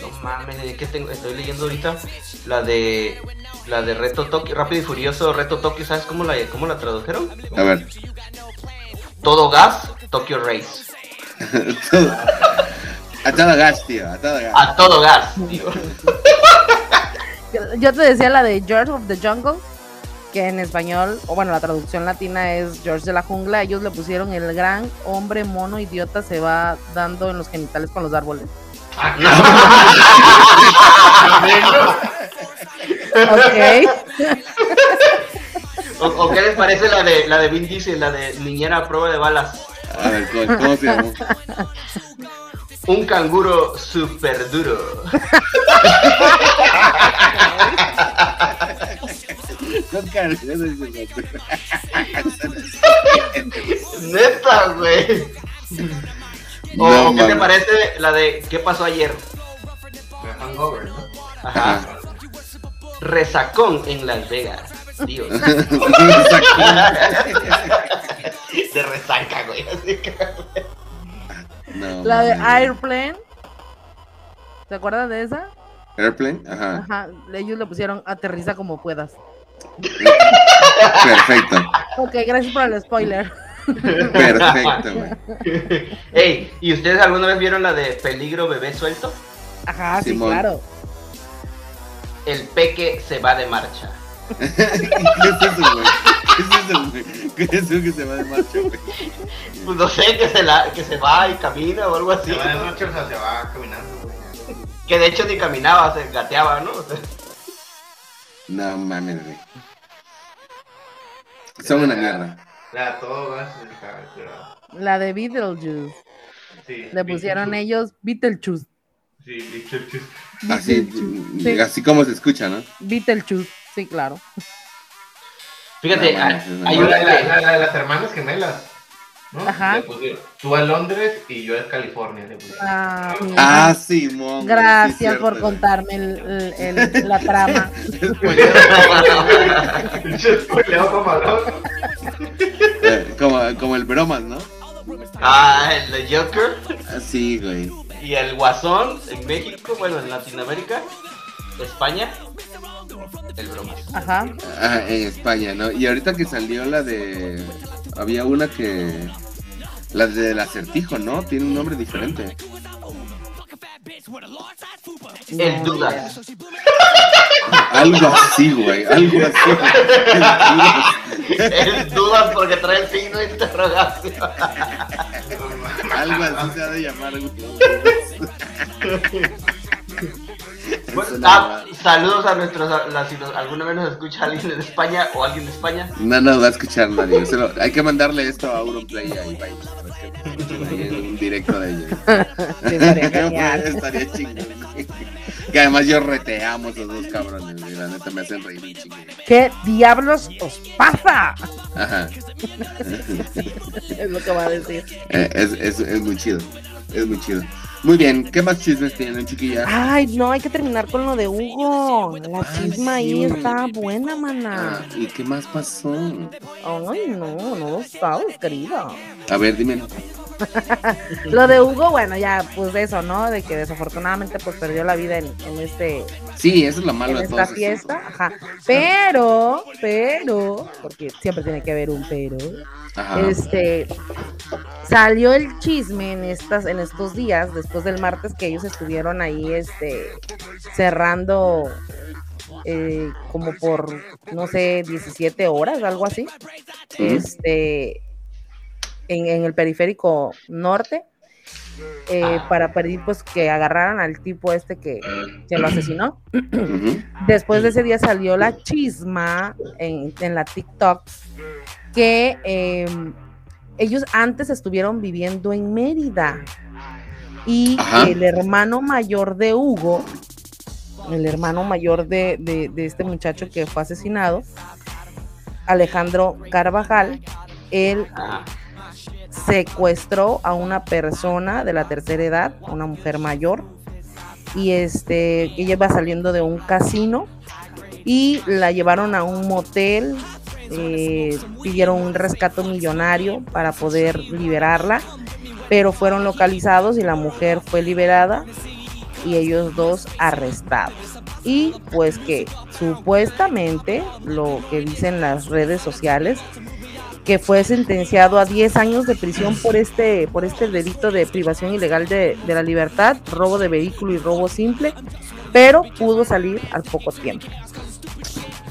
No mames, ¿qué tengo? Estoy leyendo ahorita la de la de Reto Tokio, Rápido y Furioso, Reto Tokio, ¿sabes cómo la cómo la tradujeron? A ver. Todo gas, Tokyo Race. a todo gas, tío, a todo gas. A todo gas, tío. Yo te decía la de George of the Jungle, que en español, o bueno, la traducción latina es George de la jungla. Ellos le pusieron el gran hombre mono idiota se va dando en los genitales con los árboles. ok. ¿O, qué les parece la de la de Vin Diesel, la de niñera a prueba de balas? A ver, ¿cómo, se llama? Un canguro super duro. Neta, güey. ¿O qué te parece la de ¿Qué pasó ayer? Hangover, ¿no? Ajá. Resacón en Las Vegas. Dios. de resaca, güey. la de Airplane. ¿Te acuerdas de esa? Airplane, ajá. Ajá, ellos le pusieron aterriza como puedas. Perfecto. Ok, gracias por el spoiler. Perfecto, güey. Ey, ¿y ustedes alguna vez vieron la de Peligro Bebé Suelto? Ajá, sí, claro. El peque se va de marcha. ¿Qué es eso, güey? ¿Qué es eso, güey? ¿Qué es eso que se va de marcha, güey? Pues no sé, que se, la, que se va y camina o algo así. Se va de marcha, o sea, se va caminando, güey. Que de hecho ni caminaba, se gateaba, ¿no? No mames, güey. Son una mierda. La todo La de Beetlejuice. Sí, Le pusieron ellos Beetlejuice. Sí, Beetlejuice. Así, así como se escucha, ¿no? Beetlejuice. Sí, claro. Fíjate, No, hay, mames, hay no. una la, la- que- la- la de las hermanas gemelas. ¿no? Ajá. Le pusieron, tú a Londres y yo a California. le pusieron. Ah. Ah, sí, Gracias cierto, por contarme el- el- el- la trama. Eh, como, como el bromas, ¿no? Ah, el de Joker Ah, Sí, güey. y el Guasón en México, bueno, en Latinoamérica, España, el bromas. Ajá. Ah, en España, ¿no? Y ahorita que salió la de. Había una que. La del acertijo, ¿no? Tiene un nombre diferente. El No, Dudas. Algo así, güey. Algo así. El Dudas porque trae el signo de interrogación. Algo así se ha de llamar. Bueno, ah, no, saludos a nuestros, a- la- si nos- alguna vez nos escucha alguien de España o alguien de España. no nos va a escuchar nadie. Se lo- hay que mandarle esto a Auronplay y ahí un directo de ellos. Estaría chingón. Que además yo reteamos a esos dos cabrones. güey. La neta me hacen reír un chingo. ¿Qué diablos os pasa? Ajá. Es lo que va a decir. Eh, es, es, es muy chido. Es muy chido. Muy bien. ¿Qué más chismes tienen, chiquillas? Ay, no, hay que terminar con lo de Hugo. La Ah, chisma sí. ahí está buena, Ah, mana. ¿Y qué más pasó? Ay, no, no lo sabes, querida. A ver, dime. Lo de Hugo, bueno, ya, pues eso, ¿no? De que desafortunadamente pues perdió la vida en, en este, Sí, eso es lo malo en de esta fiesta. Ajá. Pero, pero, porque siempre tiene que haber un pero. Ajá. Este salió el chisme en estas, en estos días, después del martes, que ellos estuvieron ahí, este, cerrando eh, como por, no sé, 17 horas, algo así. Este en, en el periférico norte. eh, para pedir pues que agarraran al tipo este que, que lo asesinó. Después de ese día salió la chisma en, en la TikTok que eh, ellos antes estuvieron viviendo en Mérida y Ajá. el hermano mayor de Hugo, el hermano mayor de, de- de este muchacho que fue asesinado, Alejandro Carvajal, él Ajá. Secuestró a una persona de la tercera edad, una mujer mayor, y este, ella iba saliendo de un casino y la llevaron a un motel, eh, pidieron un rescate millonario para poder liberarla, pero fueron localizados y la mujer fue liberada y ellos dos arrestados. Y pues que supuestamente lo que dicen las redes sociales que fue sentenciado a 10 años de prisión por este, por este delito de privación ilegal de, de la libertad, robo de vehículo y robo simple, pero pudo salir al poco tiempo.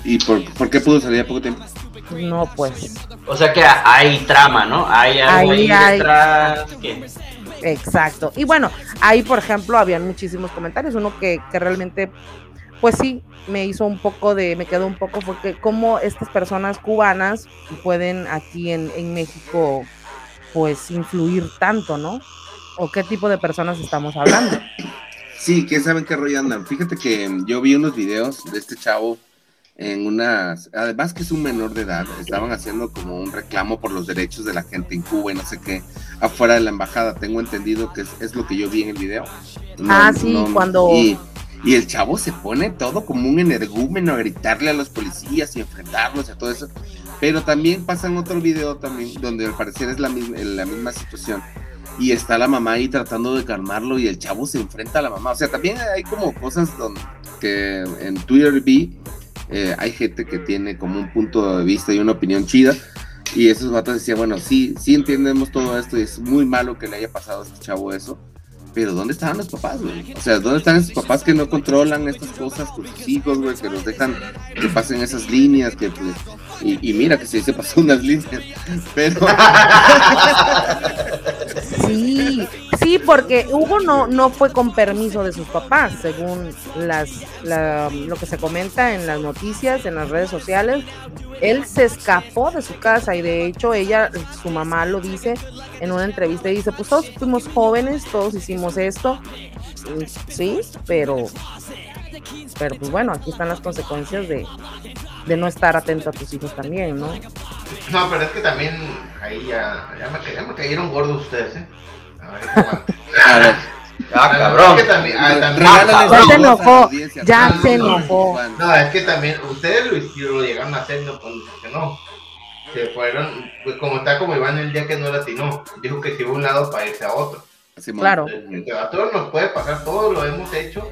¿Y por, por qué pudo salir a poco tiempo? No, pues, O sea que hay trama, ¿no? Hay algo Ahí ahí, hay. detrás. que- exacto. Y bueno, ahí, por ejemplo, habían muchísimos comentarios, uno que, que realmente, pues sí, me hizo un poco de, me quedó un poco, porque cómo estas personas cubanas pueden aquí en, en México, pues, influir tanto, ¿no? ¿O qué tipo de personas estamos hablando? Sí, ¿quién sabe en qué rollo andan? Fíjate que yo vi unos videos de este chavo en unas, además que es un menor de edad, estaban haciendo como un reclamo por los derechos de la gente en Cuba y no sé qué, afuera de la embajada, tengo entendido que es, es lo que yo vi en el video. No- Ah, sí, cuando- Y, y el chavo se pone todo como un energúmeno a gritarle a los policías y enfrentarlos y a todo eso, pero también pasa en otro video también, donde al parecer es la misma, la misma situación. Y está la mamá ahí tratando de calmarlo y el chavo se enfrenta a la mamá. O sea, también hay como cosas donde, que en Twitter vi, eh, hay gente que tiene como un punto de vista y una opinión chida. Y esos vatos decían, bueno, sí, sí entendemos todo esto y es muy malo que le haya pasado a este chavo eso. Pero ¿dónde estaban los papás, güey? O sea, ¿dónde están esos papás que no controlan estas cosas con sus hijos, güey? Que los dejan que pasen esas líneas, que pues... Y, y mira que sí, se pasó unas líneas. Pero... Sí, sí, porque Hugo no, no fue con permiso de sus papás, según las, la- lo que se comenta en las noticias, en las redes sociales. Él se escapó de su casa y de hecho ella, su mamá lo dice en una entrevista y dice, pues todos fuimos jóvenes, todos hicimos esto, Y sí, pero, pero pues bueno, aquí están las consecuencias de, de no estar atento a tus hijos también, ¿no? No, pero es que también ahí ya, ya, me, ya me cayeron gordos ustedes, ¿eh? A ver, A ver. Ah, Es cabrón. que también, ah, también- Regálales Ya se enojó, ya Juan. se enojó. No, es que también ustedes lo, lo llegaron a hacer, no, pues, que no. Se fueron, pues como está como Iván el día que no latinó, dijo que se iba a un lado para irse a otro. Simón. Claro. Que a todos nos puede pasar, todo lo hemos hecho,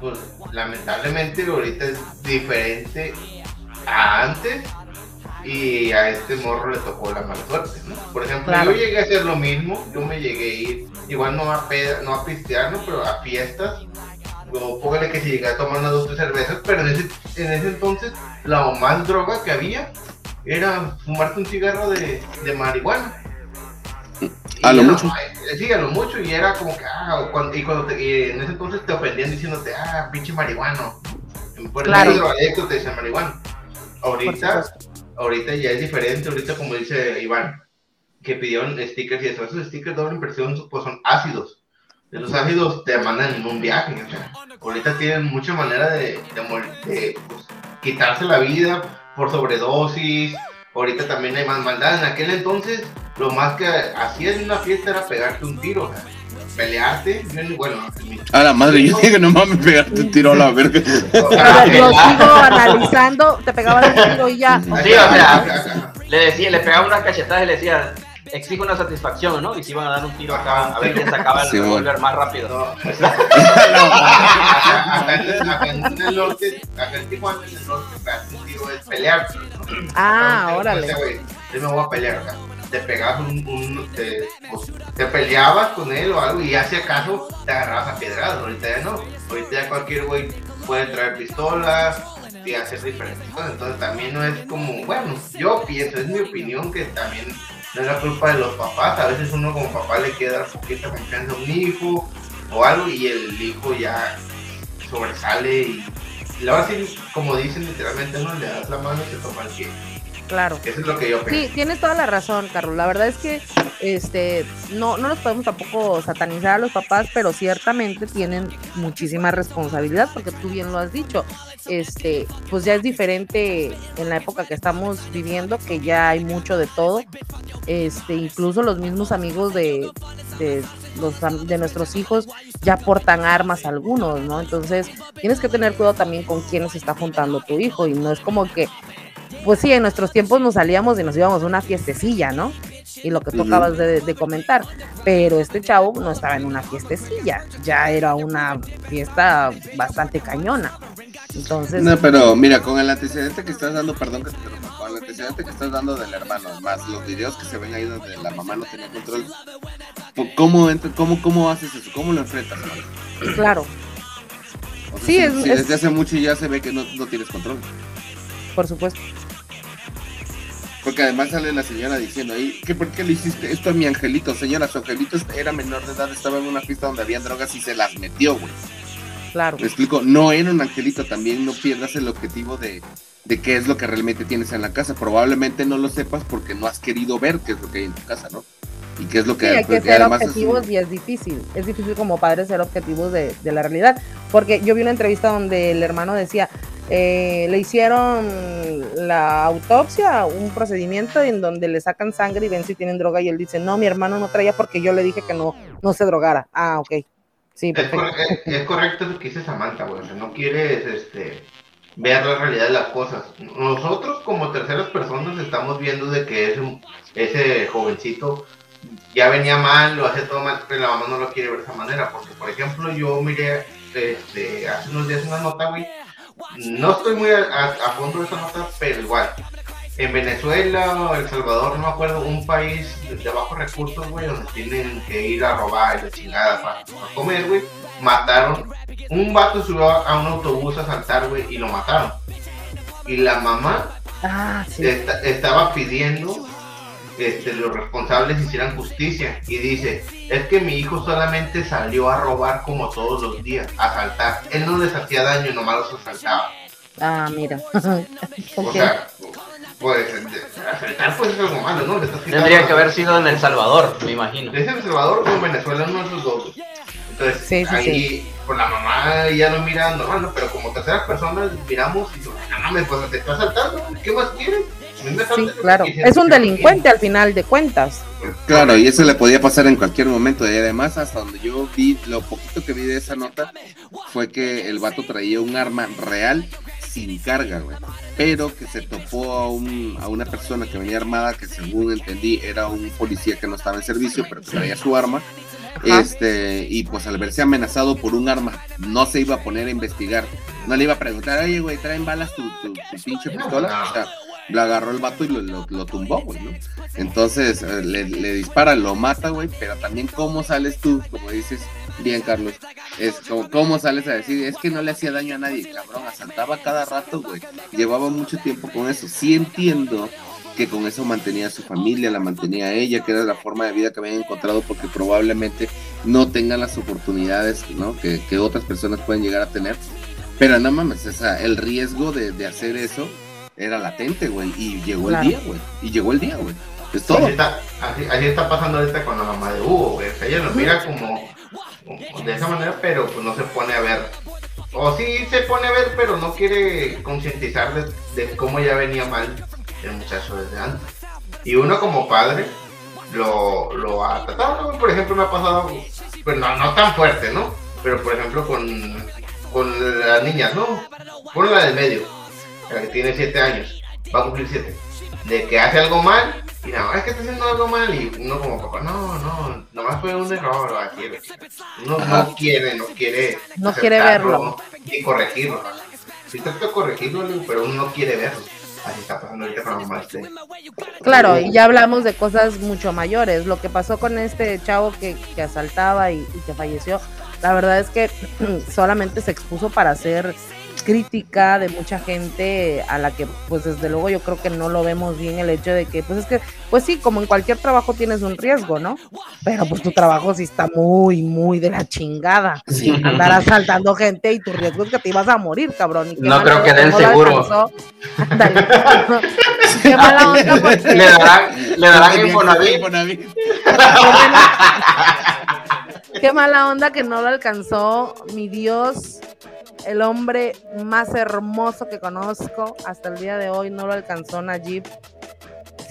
pues lamentablemente ahorita es diferente a antes y a este morro le tocó la mala suerte, ¿no? Por ejemplo, Claro. yo llegué a hacer lo mismo, yo me llegué a ir, igual no a, peda, no a pistear, ¿no? pero a fiestas, o póngale que si llegué a tomar unas dos tres cervezas, pero en ese, en ese entonces la más droga que había era fumarte un cigarro de, de marihuana. A Y lo era- mucho. eh, Sí, a lo mucho, y era como que, ah, cuando, y, cuando te- y en ese entonces te ofendían diciéndote, ah, pinche marihuano. Por Claro. el te decían marihuano. Ahorita, ahorita ya es diferente, ahorita como dice Iván, que pidieron stickers y eso, esos stickers doble impresión pues son ácidos. De los ácidos te mandan en un viaje, o sea, ahorita tienen mucha manera de, de, de, pues, quitarse la vida por sobredosis, ahorita también hay más maldad, en aquel entonces lo más que hacías en una fiesta era pegarte un tiro, o sea, pelearte, bueno, A la madre, yo dije, no mames, pegarte un tiro a la verga. A ver, lo sigo analizando, te pegaba el tiro y ya. Sí, o sea, le decía, le pegaba una cachetada y le decía, exige una satisfacción, ¿no? Y se iban a dar un tiro acá, a ver quién sacaba el Sí, bueno. revólver más rápido. No, acá, acá en, acá en el norte, acá en Tijuana, en el norte, pegarte un tiro es pelear. Ah, órale. güey, Yo me voy a pelear acá. Te pegabas un, pues, te peleabas con él o algo y ya si acaso te agarrabas a piedradas. Ahorita ya no. Ahorita ya cualquier güey puede traer pistolas y hacer diferentes cosas. Entonces también no es como, bueno, yo pienso, es mi opinión que también no es la culpa de los papás. A veces uno como papá le queda dar poquita confianza a un hijo o algo y el hijo ya sobresale y, y ahora sí, como dicen literalmente, no le das la mano y se toma el pie. Claro. Eso es lo que yo pienso. Sí, tienes toda la razón, Carlos. La verdad es que este no, no nos podemos tampoco satanizar a los papás, pero ciertamente tienen muchísima responsabilidad, porque tú bien lo has dicho. Este, pues ya es diferente en la época que estamos viviendo, que ya hay mucho de todo. Este, incluso los mismos amigos de, de los de nuestros hijos ya portan armas algunos, ¿no? Entonces, tienes que tener cuidado también con quiénes está juntando tu hijo y no es como que pues sí, en nuestros tiempos nos salíamos y nos íbamos a una fiestecilla, ¿no? Y lo que tú Ujú. acabas de, de comentar. Pero este chavo no estaba en una fiestecilla, ya era una fiesta bastante cañona. Entonces, No, pero mira, con el antecedente que estás dando, perdón que te con el antecedente que estás dando del hermano, más los videos que se ven ahí donde la mamá no tenía control, ¿cómo, cómo, cómo haces eso? ¿Cómo lo enfrentas? hermano? claro, Sí, es- si es- desde hace mucho ya se ve que no, no tienes control. por supuesto. Porque además sale la señora diciendo ahí, ¿qué, ¿por qué le hiciste esto a mi angelito? Señora, su angelito era menor de edad, estaba en una fiesta donde había drogas y se las metió, güey. Claro. Me explico, no era un angelito, también no pierdas el objetivo de, de qué es lo que realmente tienes en la casa. Probablemente no lo sepas porque no has querido ver qué es lo que hay en tu casa, ¿no? Y qué es lo Sí, que, hay que porque ser además es objetivos un- y es difícil. Es difícil como padre ser objetivos de, de la realidad. Porque yo vi una entrevista donde el hermano decía, eh, le hicieron la autopsia, un procedimiento en donde le sacan sangre y ven si tienen droga y él dice, no, mi hermano no traía porque yo le dije que no, no se drogara. Ah, ok. Sí, Es, perfecto. cor- es- es correcto lo que dice Samantha, güey. O sea, no quieres este, ver la realidad de las cosas. Nosotros, como terceras personas, estamos viendo de que ese, ese jovencito ya venía mal, lo hace todo mal, pero la mamá no lo quiere ver de esa manera. Porque, por ejemplo, yo miré este, hace unos días una nota, güey. No estoy muy a, a- a fondo de esa nota, pero igual. En Venezuela o El Salvador, no me acuerdo, un país de, bajos recursos, güey, donde tienen que ir a robar y la chingada para, para comer, güey. Mataron. Un vato subió a, a un autobús a saltar, güey, y lo mataron. Y la mamá Ah, sí. esta- estaba pidiendo este, los responsables hicieran justicia y dice, es que mi hijo solamente salió a robar como todos los días, a saltar. Él no les hacía daño, nomás los asaltaba. Ah, mira. O sea, pues de- asaltar pues es algo malo, ¿no? Le estás quitando Tendría que haber sido en El Salvador, me imagino. ¿Es El Salvador o en Venezuela? Uno de esos dos. Entonces, ahí, por la mamá ya no mira normal, ¿no? pero como terceras personas miramos y no mames, pues te está saltando, ¿qué más quieres? Sí, claro. Es un delincuente al final de cuentas. Claro, y eso le podía pasar en cualquier momento. Y además, hasta donde yo vi, lo poquito que vi de esa nota, fue que el vato traía un arma real sin carga, güey. Pero que se topó a, un, a una persona que venía armada, que según entendí era un policía que no estaba en servicio, pero que traía su arma. Este, y pues al verse amenazado por un arma, no se iba a poner a investigar. No le iba a preguntar, oye, güey, ¿traen balas tu, tu, pinche pistola? O sea, le agarró el vato y lo, lo, tumbó, güey, ¿no? Entonces eh, le, le, dispara, lo mata, güey, pero también cómo sales tú, como dices bien, Carlos, es como cómo sales a decir, es que no le hacía daño a nadie, cabrón, asaltaba cada rato, güey, llevaba mucho tiempo con eso, sí entiendo que con eso mantenía a su familia, la mantenía a ella, que era la forma de vida que habían encontrado, porque probablemente no tengan las oportunidades ¿no? que, que otras personas pueden llegar a tener. Pero no mames, o el riesgo de, de hacer eso era latente, güey. Y llegó el día, güey. Y llegó el día, güey. Es todo. Así está, pasando ahorita con la mamá de Hugo, güey. O sea, ella nos mira como, de esa manera, pero pues no se pone a ver. O sí se pone a ver, pero no quiere concientizar de, cómo ya venía mal el muchacho desde antes. Y uno como padre lo, lo ha tratado. Por ejemplo, me ha pasado, pues no, no tan fuerte, ¿no? Pero por ejemplo con, con las niñas, ¿no? Por la del medio que tiene 7 años, va a cumplir 7, de que hace algo mal y nada es que está haciendo algo mal y uno como papá, no, no, nomás fue un error, así, uno no quiere, no quiere, no quiere verlo y corregirlo. Sí trata de corregirlo, pero uno no quiere verlo. Así está pasando ahorita con la mamá este. Claro, y ya hablamos de cosas mucho mayores. Lo que pasó con este chavo que, que asaltaba y, y que falleció, la verdad es que solamente se expuso para hacer crítica de mucha gente a la que pues desde luego yo creo que no lo vemos bien el hecho de que pues es que pues sí como en cualquier trabajo tienes un riesgo no pero pues tu trabajo sí está muy muy de la chingada. Andar asaltando gente y tu riesgo es que te ibas a morir cabrón no creo que den seguro. qué mala onda porque... le darán le darán qué mala onda que no lo alcanzó mi Dios el hombre más hermoso que conozco hasta el día de hoy no lo alcanzó Najib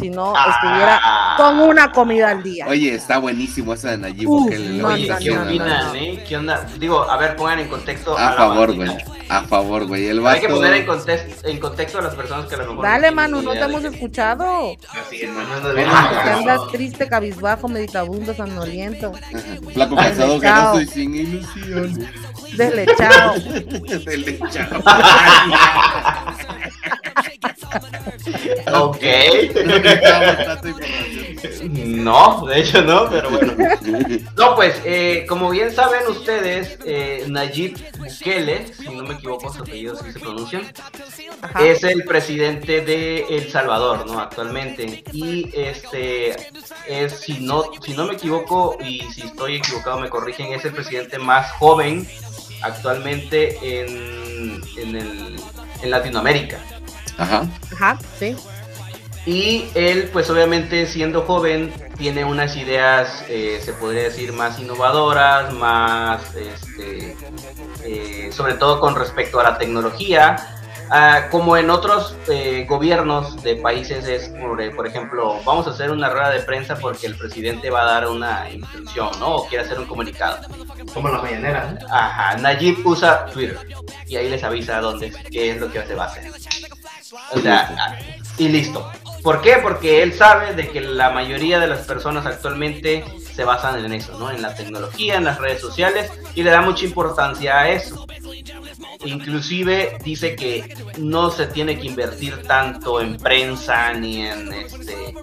si no estuviera ah. con una comida al día. Oye, está buenísimo esa de Nayib. Oye, ¿qué opinan, eh? ¿Qué onda? Digo, a ver, pongan en contexto. A, favor, güey. A favor, güey. El Hay que poner en contexto, en contexto a las personas que lo Dale, Manu, no te hemos escuchado. Así es, Manu. Andas triste, cabizbajo, meditabundo, sonoliento. Flaco cansado que no estoy sin ilusión. Deslechado. Deslechado. ok. No, de hecho no, pero bueno. No, pues, eh, como bien saben ustedes, eh, Nayib Bukele, si no me equivoco, su apellido si se pronuncian, es el presidente de El Salvador, ¿no? Actualmente. Y este es, si no, si no me equivoco, y si estoy equivocado me corrigen, es el presidente más joven actualmente en, en, el, en Latinoamérica. Ajá. Ajá, sí. Y él, pues obviamente siendo joven, tiene unas ideas, eh, se podría decir, más innovadoras, más, este, eh, sobre todo con respecto a la tecnología. Ah, como en otros eh, gobiernos de países es, por, ejemplo, vamos a hacer una rueda de prensa porque el presidente va a dar una instrucción, ¿no? O quiere hacer un comunicado. Como la mañanera. Ajá, Nayib usa Twitter y ahí les avisa dónde, qué es lo que se va a hacer. O sea, y listo. ¿Por qué? Porque él sabe de que la mayoría de las personas actualmente se basan en eso, ¿no? En la tecnología, en las redes sociales y le da mucha importancia a eso. Inclusive dice que no se tiene que invertir tanto en prensa ni en este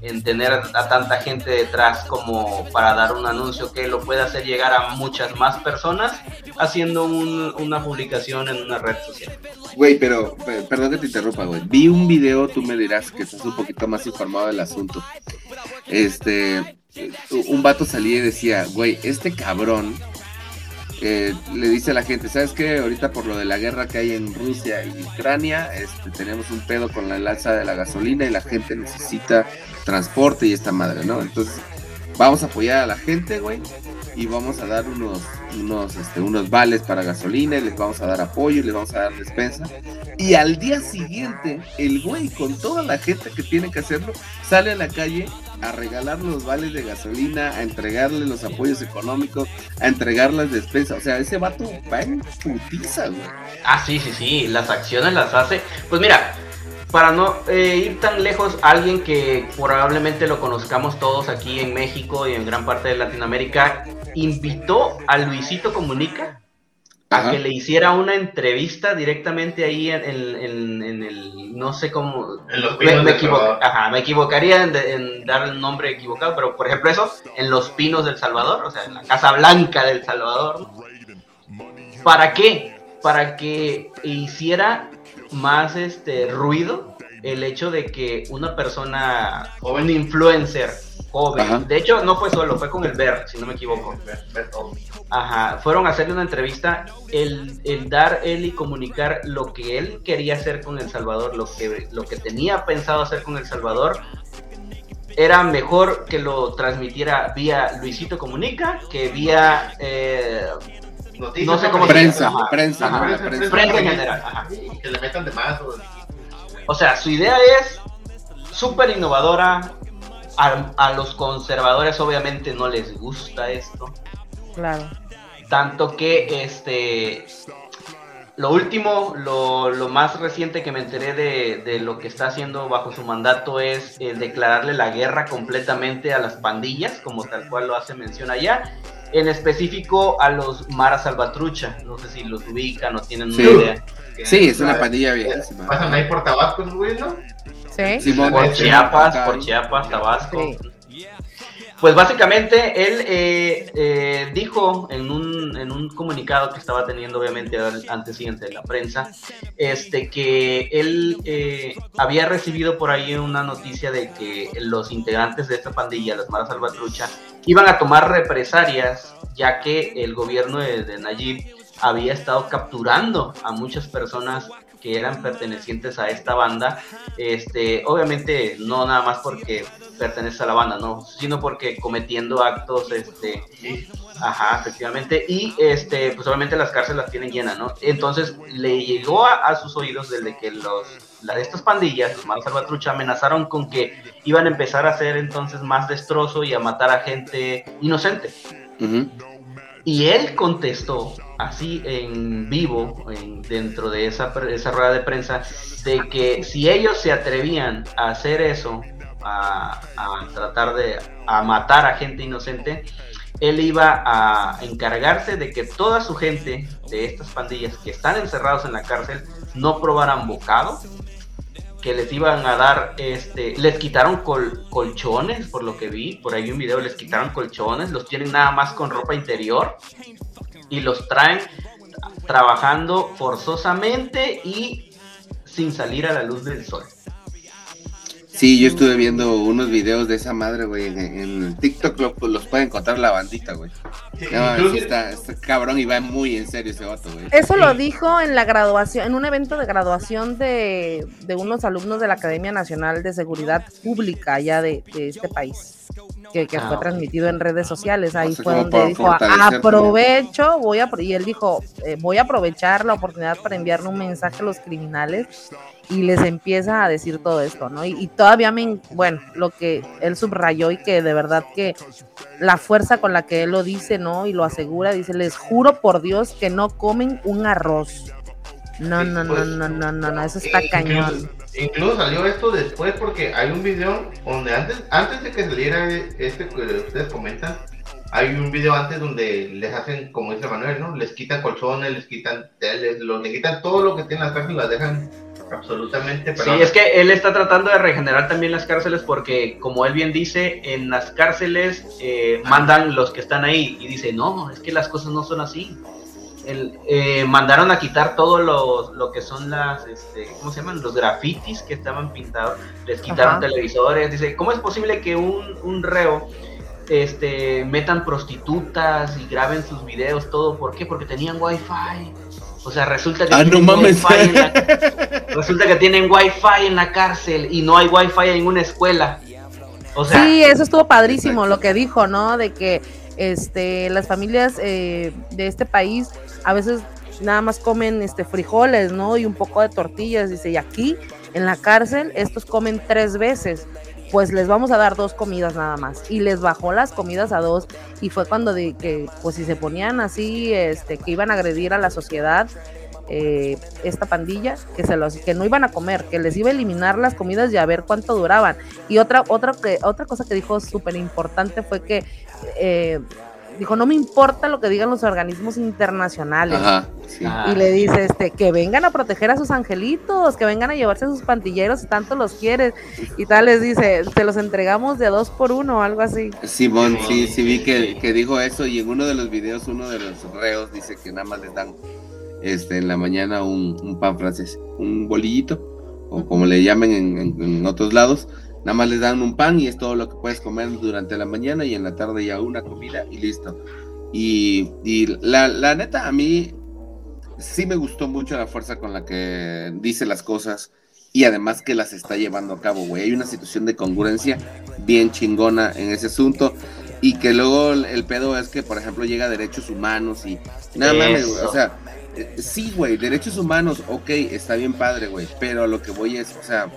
en tener a tanta gente detrás como para dar un anuncio que lo pueda hacer llegar a muchas más personas haciendo una publicación en una red social. Güey, pero perdón que te interrumpa, güey. Vi un video, tú me dirás que estás un poquito más informado del asunto. Este, un vato salía y decía, güey, este cabrón eh, le dice a la gente, ¿sabes qué? Ahorita por lo de la guerra que hay en Rusia y Ucrania, este, tenemos un pedo con la alza de la gasolina y la gente necesita transporte y esta madre, ¿no? Entonces, vamos a apoyar a la gente, güey, y vamos a dar unos, unos, este, unos vales para gasolina, y les vamos a dar apoyo, y les vamos a dar despensa. Y al día siguiente, el güey, con toda la gente que tiene que hacerlo, sale a la calle a regalar los vales de gasolina, a entregarle los apoyos económicos, a entregar las despensas. O sea, ese vato va en putiza, güey. Ah, sí, sí, sí, las acciones las hace. Pues mira, para no eh, ir tan lejos, alguien que probablemente lo conozcamos todos aquí en México y en gran parte de Latinoamérica, invitó a Luisito Comunica a que le hiciera una entrevista directamente ahí en, el, no sé cómo, me, me, ajá, me, equivocaría en, dar el nombre equivocado, pero por ejemplo eso, en Los Pinos del Salvador, o sea, en la Casa Blanca del Salvador. ¿Para qué? Para que hiciera más este ruido el hecho de que una persona, un influencer joven, de hecho no fue solo, fue con el Ver, si no me equivoco. Ajá, fueron a hacerle una entrevista, el, el, dar él y comunicar lo que él quería hacer con El Salvador, lo que, lo que tenía pensado hacer con El Salvador, era mejor que lo transmitiera vía Luisito Comunica que vía eh, no sé cómo prensa, prensa, prensa, prensa, en general. Que le metan de más. O... sea, su idea es súper innovadora. A, los conservadores obviamente no les gusta esto. Claro. Tanto que este lo último, lo, lo, más reciente que me enteré de, de, lo que está haciendo bajo su mandato es el declararle la guerra completamente a las pandillas, como tal cual lo hace mención allá, en específico a los Mara Salvatrucha. No sé si los ubican o tienen una idea. Sí, es una pandilla bien. Pasan ahí por Tabasco, güey, ¿no? Sí. por Chiapas, por Chiapas, Tabasco. Pues básicamente él eh, eh, dijo en un, en un comunicado que estaba teniendo obviamente antes siguiente de la prensa, este que él eh, había recibido por ahí una noticia de que los integrantes de esta pandilla, las Maras Salvatrucha, iban a tomar represalias ya que el gobierno de, de Nayib había estado capturando a muchas personas que eran pertenecientes a esta banda, este, obviamente no nada más porque pertenece a la banda, no, sino porque cometiendo actos, este, ajá, efectivamente, y este, pues obviamente las cárceles las tienen llenas, ¿no? Entonces le llegó a, sus oídos desde que los, la de estas pandillas, los malos salvatrucha, amenazaron con que iban a empezar a hacer entonces más destrozo y a matar a gente inocente. Y él contestó así en vivo, dentro de esa, esa rueda de prensa, de que si ellos se atrevían a hacer eso, a, tratar de a matar a gente inocente, él iba a encargarse de que toda su gente de estas pandillas que están encerrados en la cárcel no probaran bocado, que les iban a dar, este, les quitaron colchones, por lo que vi, por ahí un video, les quitaron colchones, los tienen nada más con ropa interior y los traen trabajando forzosamente y sin salir a la luz del sol. Sí, yo estuve viendo unos videos de esa madre, güey, en, TikTok pues, los puede encontrar la bandita, güey. está, cabrón y va muy en serio ese vato, güey. Eso lo dijo en la graduación, en un evento de graduación de, unos alumnos de la Academia Nacional de Seguridad Pública allá de, este país. Que, fue ah, transmitido en redes sociales. Ahí fue donde dijo, aprovecho, voy a, y él dijo, eh, voy a aprovechar la oportunidad para enviarle un mensaje a los criminales y les empieza a decir todo esto, ¿no? Y, todavía me, bueno, lo que él subrayó y que de verdad que la fuerza con la que él lo dice, ¿no? Y lo asegura, dice, les juro por Dios que no comen un arroz. No, no, no, pues, no, no, no, no, eso está cañón. Incluso salió esto después porque hay un video donde antes, antes de que saliera este que ustedes comentan, hay un video antes donde les hacen, como dice Manuel, ¿no? Les quitan colchones, les quitan teles, les quitan todo lo que tienen las cárcel y las dejan absolutamente. Sí, es que él está tratando de regenerar también las cárceles porque, como él bien dice, en las cárceles eh, mandan los que están ahí y dice, no, es que las cosas no son así. El, eh, mandaron a quitar todo lo, lo que son las, este, ¿cómo se llaman? Los grafitis que estaban pintados, les quitaron televisores. Dice, ¿cómo es posible que un, un reo este, metan prostitutas y graben sus videos, todo? ¿Por qué? Porque tenían wifi o sea, resulta que, ah, tienen wifi en la, resulta que tienen wifi en la cárcel y no hay wifi en una escuela. sí, eso estuvo padrísimo lo que dijo, ¿no? De que este, las familias eh, de este país a veces nada más comen este, frijoles, ¿no? Y un poco de tortillas. Dice, y aquí en la cárcel estos comen tres veces. Pues les vamos a dar dos comidas nada más. Y les bajó las comidas a dos. Y fue cuando de que, pues si se ponían así, este, que iban a agredir a la sociedad, eh, esta pandilla, que se los, que no iban a comer, que les iba a eliminar las comidas y a ver cuánto duraban. Y otra, otra que, otra cosa que dijo súper importante fue que eh, dijo, no me importa lo que digan los organismos internacionales. Y le dice, este, que vengan a proteger a sus angelitos, que vengan a llevarse a sus pantilleros si tanto los quieres. Y tal les dice, te los entregamos de dos por uno o algo así. Simón, sí, sí vi que, que, dijo eso y en uno de los videos uno de los reos dice que nada más les dan este, en la mañana un, pan francés, un bolillito, o como le llamen en otros lados Nada más les dan un pan y es todo lo que puedes comer durante la mañana y en la tarde ya una comida y listo. Y, la, neta, a mí sí me gustó mucho la fuerza con la que dice las cosas y además que las está llevando a cabo, güey. Hay una situación de congruencia bien chingona en ese asunto y que luego el pedo es que, por ejemplo, llega a derechos humanos y nada más, o sea, eh, sí, güey, derechos humanos, ok, está bien padre, güey, pero lo que voy es, o sea,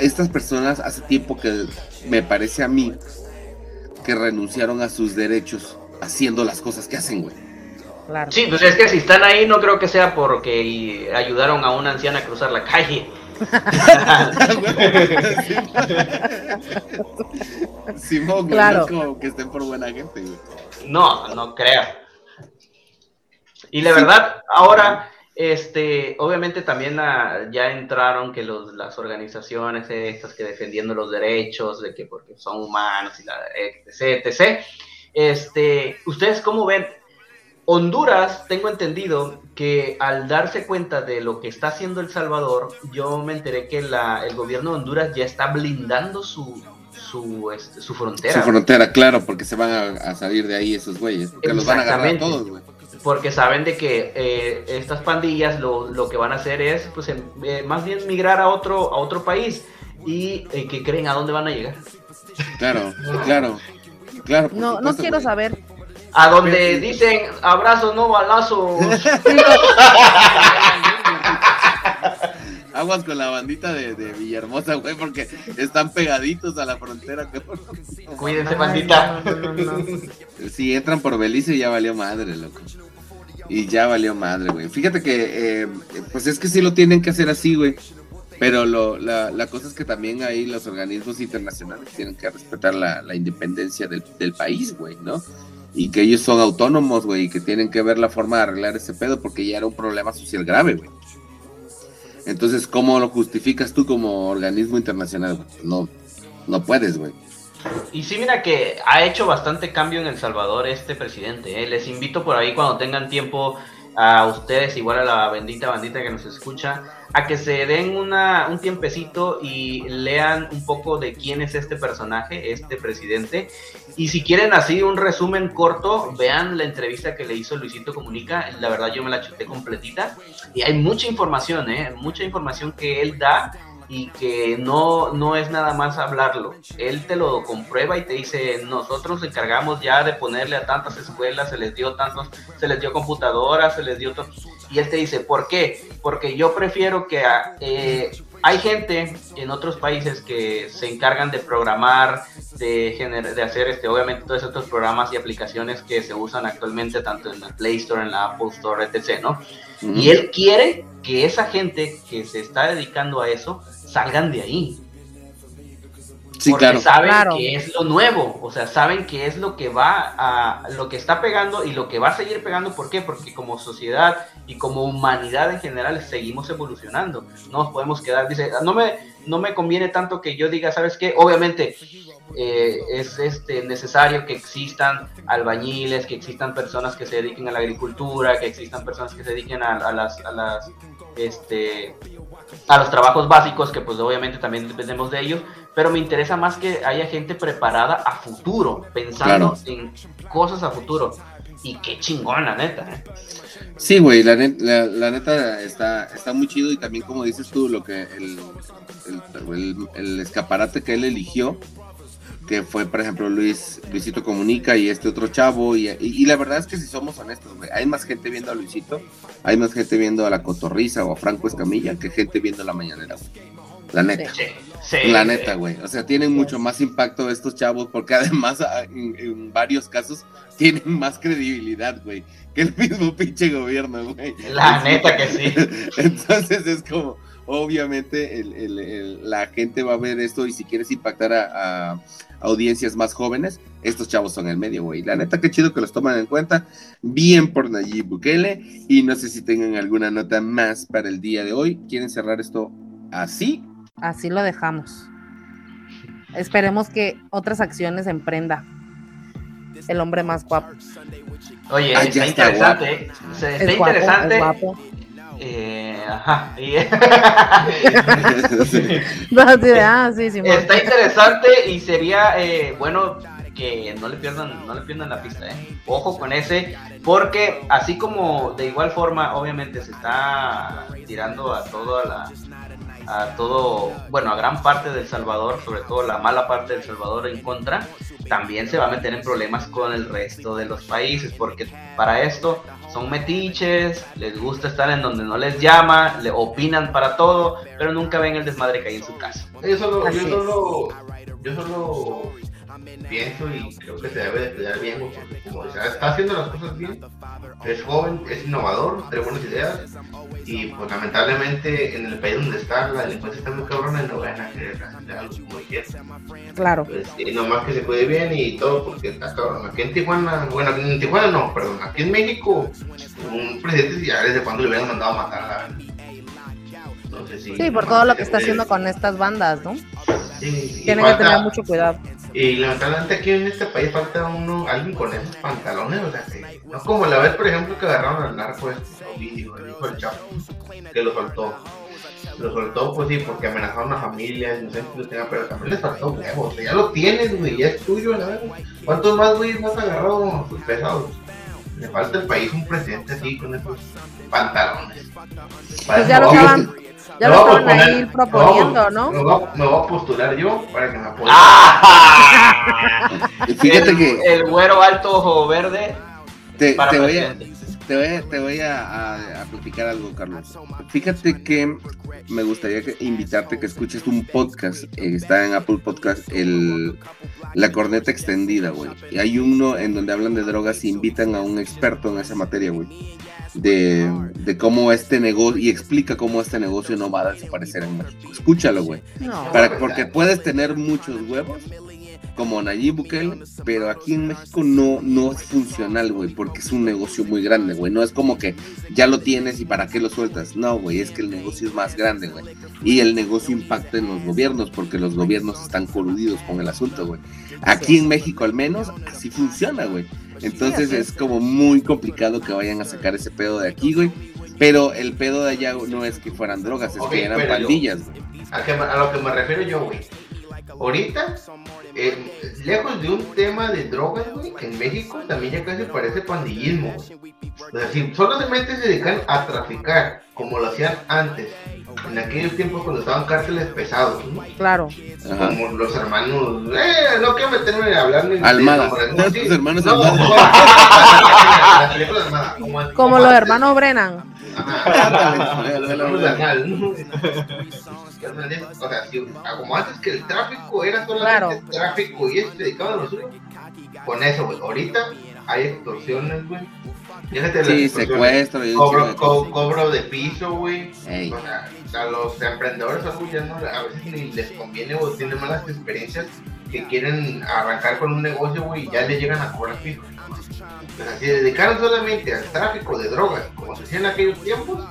estas personas hace tiempo que me parece a mí que renunciaron a sus derechos haciendo las cosas que hacen, güey. Sí, pues es que si están ahí no creo que sea porque ayudaron a una anciana a cruzar la calle. Simón, claro. no como que estén por buena gente, güey. No, no creo. Y la verdad, ahora este, obviamente también ya entraron que los, las organizaciones estas que defendiendo los derechos, de que porque son humanos y la etc, etc. Este, ¿ustedes cómo ven? Honduras, tengo entendido que al darse cuenta de lo que está haciendo El Salvador, yo me enteré que la, el gobierno de Honduras ya está blindando su, su, este, su frontera. Su frontera, claro, porque se van a, salir de ahí esos güeyes, porque los van a agarrar todos, güey porque saben de que eh, estas pandillas lo, lo, que van a hacer es pues em, eh, más bien migrar a otro a otro país y eh, que creen a dónde van a llegar claro claro claro no no quiero saber a donde dicen abrazo no balazos Aguas con la bandita de, de Villahermosa, güey, porque están pegaditos a la frontera. Cuídense, bandita. si entran por Belice ya valió madre, loco. Y ya valió madre, güey. Fíjate que, eh, pues es que sí lo tienen que hacer así, güey. Pero lo, la, la, cosa es que también ahí los organismos internacionales tienen que respetar la, la independencia del, del país, güey, ¿no? Y que ellos son autónomos, güey, y que tienen que ver la forma de arreglar ese pedo porque ya era un problema social grave, güey. Entonces, ¿cómo lo justificas tú como organismo internacional? No, no puedes, güey. Y sí, mira que ha hecho bastante cambio en El Salvador este presidente. ¿eh? Les invito por ahí cuando tengan tiempo a ustedes, igual a la bendita bandita que nos escucha, a que se den una, un tiempecito y lean un poco de quién es este personaje, este presidente. Y si quieren así un resumen corto, vean la entrevista que le hizo Luisito Comunica. La verdad yo me la chuté completita. Y hay mucha información, ¿eh? Mucha información que él da y que no, no es nada más hablarlo. Él te lo comprueba y te dice, nosotros encargamos ya de ponerle a tantas escuelas, se les dio tantos, se les dio computadoras, se les dio todo. Y él te dice, ¿por qué? Porque yo prefiero que eh, hay gente en otros países que se encargan de programar, de, de hacer este, obviamente todos estos programas y aplicaciones que se usan actualmente tanto en la Play Store, en la Apple Store, etc. ¿no? Y él quiere que esa gente que se está dedicando a eso salgan de ahí. Sí, porque saben que es lo nuevo, o sea, saben que es lo que va a, lo que está pegando y lo que va a seguir pegando, ¿por qué? Porque como sociedad y como humanidad en general seguimos evolucionando, no nos podemos quedar, dice, no me, no me conviene tanto que yo diga, ¿sabes qué? Obviamente eh, es este, necesario que existan albañiles, que existan personas que se dediquen a la agricultura, que existan personas que se dediquen a, las, a las, este, a los trabajos básicos, que pues obviamente también dependemos de ellos, pero me interesa más que haya gente preparada a futuro, pensando en cosas a futuro. Y qué chingón, la neta. ¿eh? Sí, güey, la, la, neta está, está muy chido y también como dices tú, lo que el, el, el escaparate que él eligió, que fue, por ejemplo, Luis, Luisito Comunica y este otro chavo. Y, y, la verdad es que si somos honestos, güey, hay más gente viendo a Luisito, hay más gente viendo a la Cotorriza o a Franco Escamilla que gente viendo la mañanera, La neta. la neta, güey. O sea, tienen mucho más impacto estos chavos porque además ah, en, varios casos tienen más credibilidad, güey, que el mismo pinche gobierno, güey. La neta que sí. Entonces es como obviamente la gente va a ver esto y si quieres impactar a, audiencias más jóvenes, estos chavos son el medio, güey. La neta, qué chido que los toman en cuenta. Bien por Nayib Bukele. Y no sé si tengan alguna nota más para el día de hoy. ¿Quieren cerrar esto así? Así lo dejamos. Esperemos que otras acciones emprenda el hombre más guapo. Oye, está, interesante. Está, interesante. Eh, ajá. Ah, Está interesante y sería eh, bueno que no le pierdan, no le pierdan la pista, ¿eh? Ojo con ese, porque así como de igual forma, obviamente se está tirando a toda la a todo, bueno, a gran parte del Salvador, sobre todo la mala parte del Salvador en contra, también se va a meter en problemas con el resto de los países, porque para esto son metiches, les gusta estar en donde no les llama, le opinan para todo, pero nunca ven el desmadre que hay en su casa. Yo solo, yo solo, yo solo pienso y creo que se debe de cuidar bien, porque como está haciendo las cosas bien, es joven, es innovador, tiene buenas ideas y pues lamentablemente en el país donde está la delincuencia está muy cabrona y no van a querer hacer algo como quieran. Claro. Pues, y nomás que se cuide bien y todo porque está cabrón. Aquí en Tijuana, bueno, en Tijuana no, perdón, aquí en México un presidente ya desde cuando le hubieran mandado a matar a la sí, por todo lo que está haciendo con estas bandas, ¿no? Sí, Tienen que tener mucho cuidado. Y lamentablemente aquí en este país falta uno, alguien con esos pantalones, o sea, que, no como la vez, por ejemplo, que agarraron al narco este, Ovidio, el hijo del Chapo, que lo soltó. Lo soltó, pues sí, porque amenazaron a familias, no sé si lo tenga, pero también les faltó huevos, o sea, ya lo tienes, güey, ya es tuyo, la verdad. ¿Cuántos más, güey, más agarrado pues, pesados? Le falta el país un presidente así, con esos pantalones. Pues ya lo estaban ya lo estaban ahí proponiendo, ¿no? Me voy, a, postular yo para que me apoyen. ¡Ah! Fíjate que. El güero alto ojo verde. Te, te voy a, te voy, a, te voy a, platicar algo, Carlos. Fíjate que me gustaría invitarte que escuches un podcast. Eh, está en Apple Podcast, el, La Corneta Extendida, güey. Y hay uno en donde hablan de drogas y invitan a un experto en esa materia, güey de, cómo este negocio y explica cómo este negocio no va a desaparecer en México. Escúchalo, güey. Para, porque puedes tener muchos huevos como Nayib Bukele, pero aquí en México no, no es funcional, güey, porque es un negocio muy grande, güey. No es como que ya lo tienes y para qué lo sueltas. No, güey, es que el negocio es más grande, güey. Y el negocio impacta en los gobiernos, porque los gobiernos están coludidos con el asunto, güey. Aquí en México al menos así funciona, güey. Entonces es como muy complicado que vayan a sacar ese pedo de aquí, güey. Pero el pedo de allá no es que fueran drogas, es que eran pandillas, güey. A, lo que me refiero yo, güey. Ahorita, eh, lejos de un tema de drogas, güey, en México también ya casi parece pandillismo. Sea, si solamente se dedican a traficar, como lo hacían antes, en aquellos tiempos cuando estaban cárceles pesados, ¿no? Claro. Como los hermanos, eh, no quiero meterme a hablar ni Almada. De, sí, hermanos no, Como, como los hermanos Brennan. O sea, si, como antes que el tráfico era solamente tráfico y este dedicado a lo suyo, con eso, güey. Ahorita hay extorsiones, güey. Sí, secuestro. cobro, cobro de piso, güey. O sea, a los emprendedores a veces ni les conviene o tienen malas experiencias que quieren arrancar con un negocio, güey, y ya le llegan a cobrar piso. O sea, si dedicaron solamente al tráfico de drogas, como se hacía en aquellos tiempos,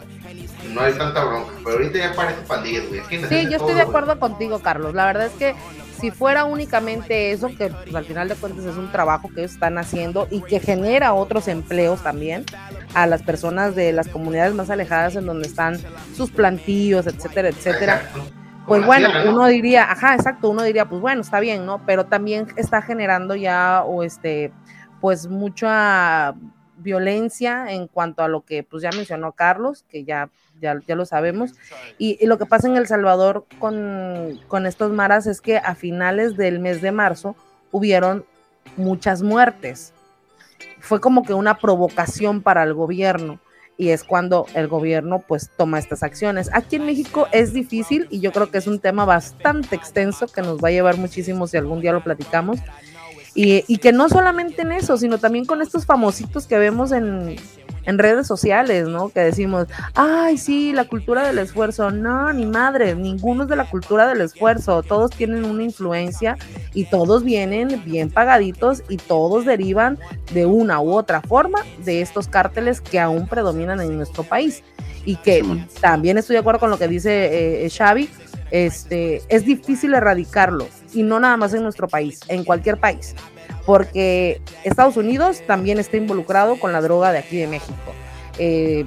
no hay tanta bronca. Pero ahorita ya parece pandillas, güey. Sí, yo estoy de acuerdo contigo, Carlos. La verdad es que si fuera únicamente eso, que pues, al final de cuentas es un trabajo que ellos están haciendo y que genera otros empleos también a las personas de las comunidades más alejadas en donde están sus plantillos, etcétera, etcétera. Pues bueno, uno diría, ajá, exacto, uno diría, pues bueno, está bien, ¿no? Pero también está generando ya, o este, pues mucha violencia en cuanto a lo que pues ya mencionó Carlos, que ya, ya, ya lo sabemos. Y, lo que pasa en El Salvador con, con estos maras es que a finales del mes de marzo hubieron muchas muertes. Fue como que una provocación para el gobierno y es cuando el gobierno pues toma estas acciones. Aquí en México es difícil y yo creo que es un tema bastante extenso que nos va a llevar muchísimo si algún día lo platicamos. Y, y que no solamente en eso, sino también con estos famositos que vemos en, en redes sociales, ¿no? Que decimos, ay, sí, la cultura del esfuerzo. No, ni madre, ninguno es de la cultura del esfuerzo. Todos tienen una influencia y todos vienen bien pagaditos y todos derivan de una u otra forma de estos cárteles que aún predominan en nuestro país. Y que también estoy de acuerdo con lo que dice eh, Xavi, este, es difícil erradicarlo y no nada más en nuestro país, en cualquier país porque Estados Unidos también está involucrado con la droga de aquí de México. Eh,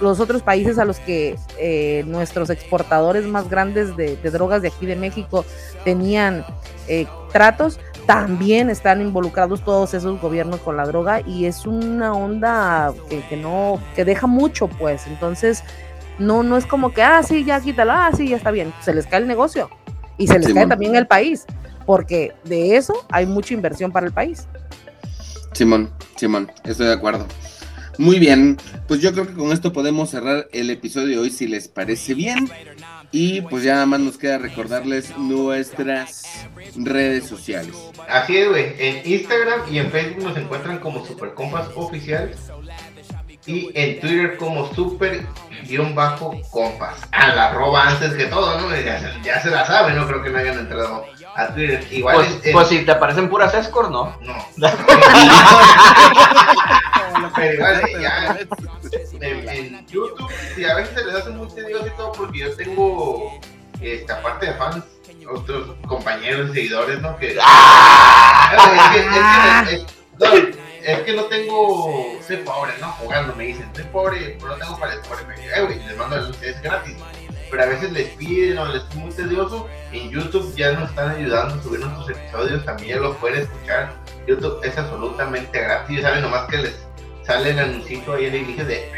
los otros países a los que eh, nuestros exportadores más grandes de, drogas de aquí de México tenían eh, tratos, también están involucrados todos esos gobiernos con la droga y es una onda que, no, que deja mucho pues, entonces no, no es como que, ah, sí, ya quítalo, ah, sí, ya está bien, se les cae el negocio y se les cae también el país porque de eso hay mucha inversión para el país. Simón, Simón, estoy de acuerdo. Muy bien, pues yo creo que con esto podemos cerrar el episodio de hoy si les parece bien. Y pues ya nada más nos queda recordarles nuestras redes sociales. Así es, güey. En Instagram y en Facebook nos encuentran como Supercompas Oficial. Y en Twitter como super-compas. A la arroba antes que todo, ¿no? Ya, ya se la sabe, no creo que no hayan entrado a Twitter. Igual pues, pues si te aparecen puras escort, ¿no? No. Pero igual, ya, en, YouTube, y a veces se les hace muy tedioso y todo porque yo tengo, esta parte de fans, otros compañeros, seguidores, ¿no? Que, ¡Ah! es, que, es, que, no, es que no tengo, soy pobre, ¿no? Jugando, me dicen, soy pobre, pero no tengo para el pobre. Eh, les mando el, es gratis pero a veces les piden o les es muy tedioso. En YouTube ya nos están ayudando a subir nuestros episodios, también los pueden escuchar. YouTube es absolutamente gratis, saben nomás que les sale el anuncio ahí en el inicio de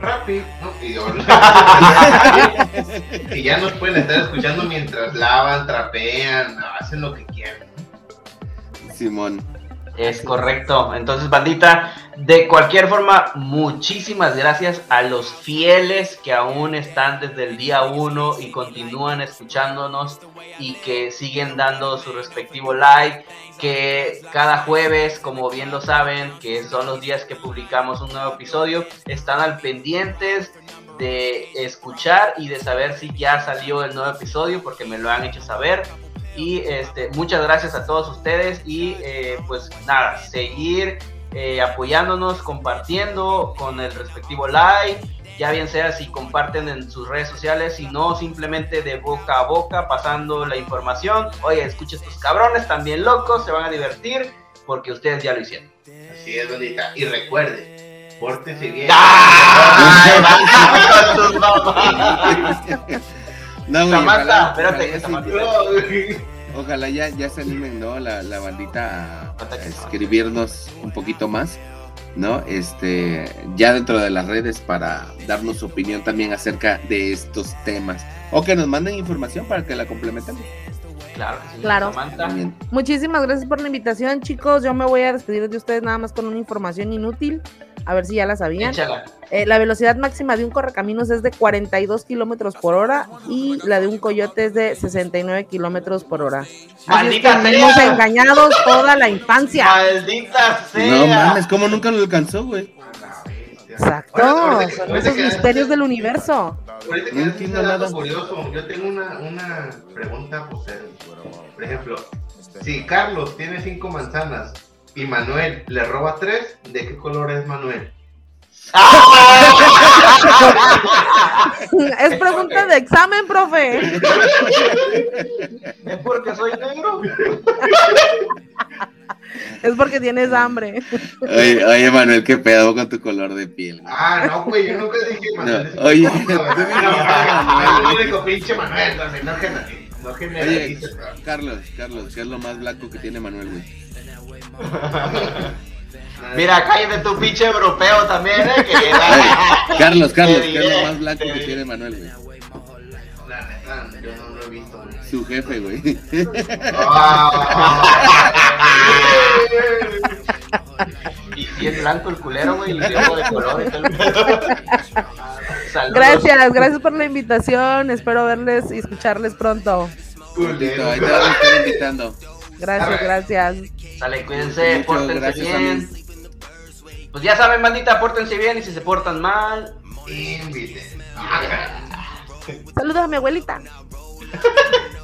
Rappi, ¿no? Y, ya nos pueden estar escuchando mientras lavan, trapean, hacen lo que quieran. Simón. Es correcto. Entonces, bandita, de cualquier forma, muchísimas gracias a los fieles que aún están desde el día uno y continúan escuchándonos y que siguen dando su respectivo like, que cada jueves, como bien lo saben, que son los días que publicamos un nuevo episodio, están al pendientes de escuchar y de saber si ya salió el nuevo episodio porque me lo han hecho saber y este, muchas gracias a todos ustedes y eh, pues nada, seguir eh, apoyándonos, compartiendo con el respectivo like, ya bien sea si comparten en sus redes sociales, si no simplemente de boca a boca pasando la información. Oye, escucha estos cabrones, también locos, se van a divertir porque ustedes ya lo hicieron. Así es, bonita. Y recuerde, pórtese bien. No, Samantha, espérate que Ojalá ya, ya se animen, ¿no? La, la bandita a, escribirnos un poquito más, ¿no? Este, ya dentro de las redes para darnos su opinión también acerca de estos temas. O que nos manden información para que la complementemos. Claro, claro. Muchísimas gracias por la invitación, chicos. Yo me voy a despedir de ustedes nada más con una información inútil a ver si ya la sabían. Eh, la velocidad máxima de un correcaminos es de 42 kilómetros por hora y la de un coyote es de 69 kilómetros por hora. Maldita Así Hemos engañado toda la infancia. Maldita sea. No mames, ¿cómo nunca lo alcanzó, güey? Exacto, son esos misterios del universo. Ahorita que no entiendo nada curioso, yo tengo una, una pregunta, pues, por ejemplo, si Carlos tiene cinco manzanas y Manuel le roba tres, ¿de qué color es Manuel? es pregunta de examen, profe. ¿Es porque soy negro? Es porque tienes hambre. Oye, oye, Manuel, qué pedo con tu color de piel. Ah, no, güey, yo nunca dije Manuel. No, oye, no, pinche Manuel, no no Oye, Carlos, Carlos, ¿qué es lo más blanco que tiene Manuel, güey? Mira, cállate tu pinche europeo también, ¿eh? Carlos, Carlos, ¿qué es lo más blanco que tiene Manuel, güey? La neta, yo no lo he visto. Su jefe, güey. Y si es blanco el culero, güey, y de color. Gracias, gracias por la invitación. Espero verles y escucharles pronto. Culero. Ahí te vamos a estar invitando. Gracias, gracias. Sale, cuídense, pórtense bien. Pues ya saben, bandita, pórtense bien y si se portan mal, inviten. Saludos a mi abuelita.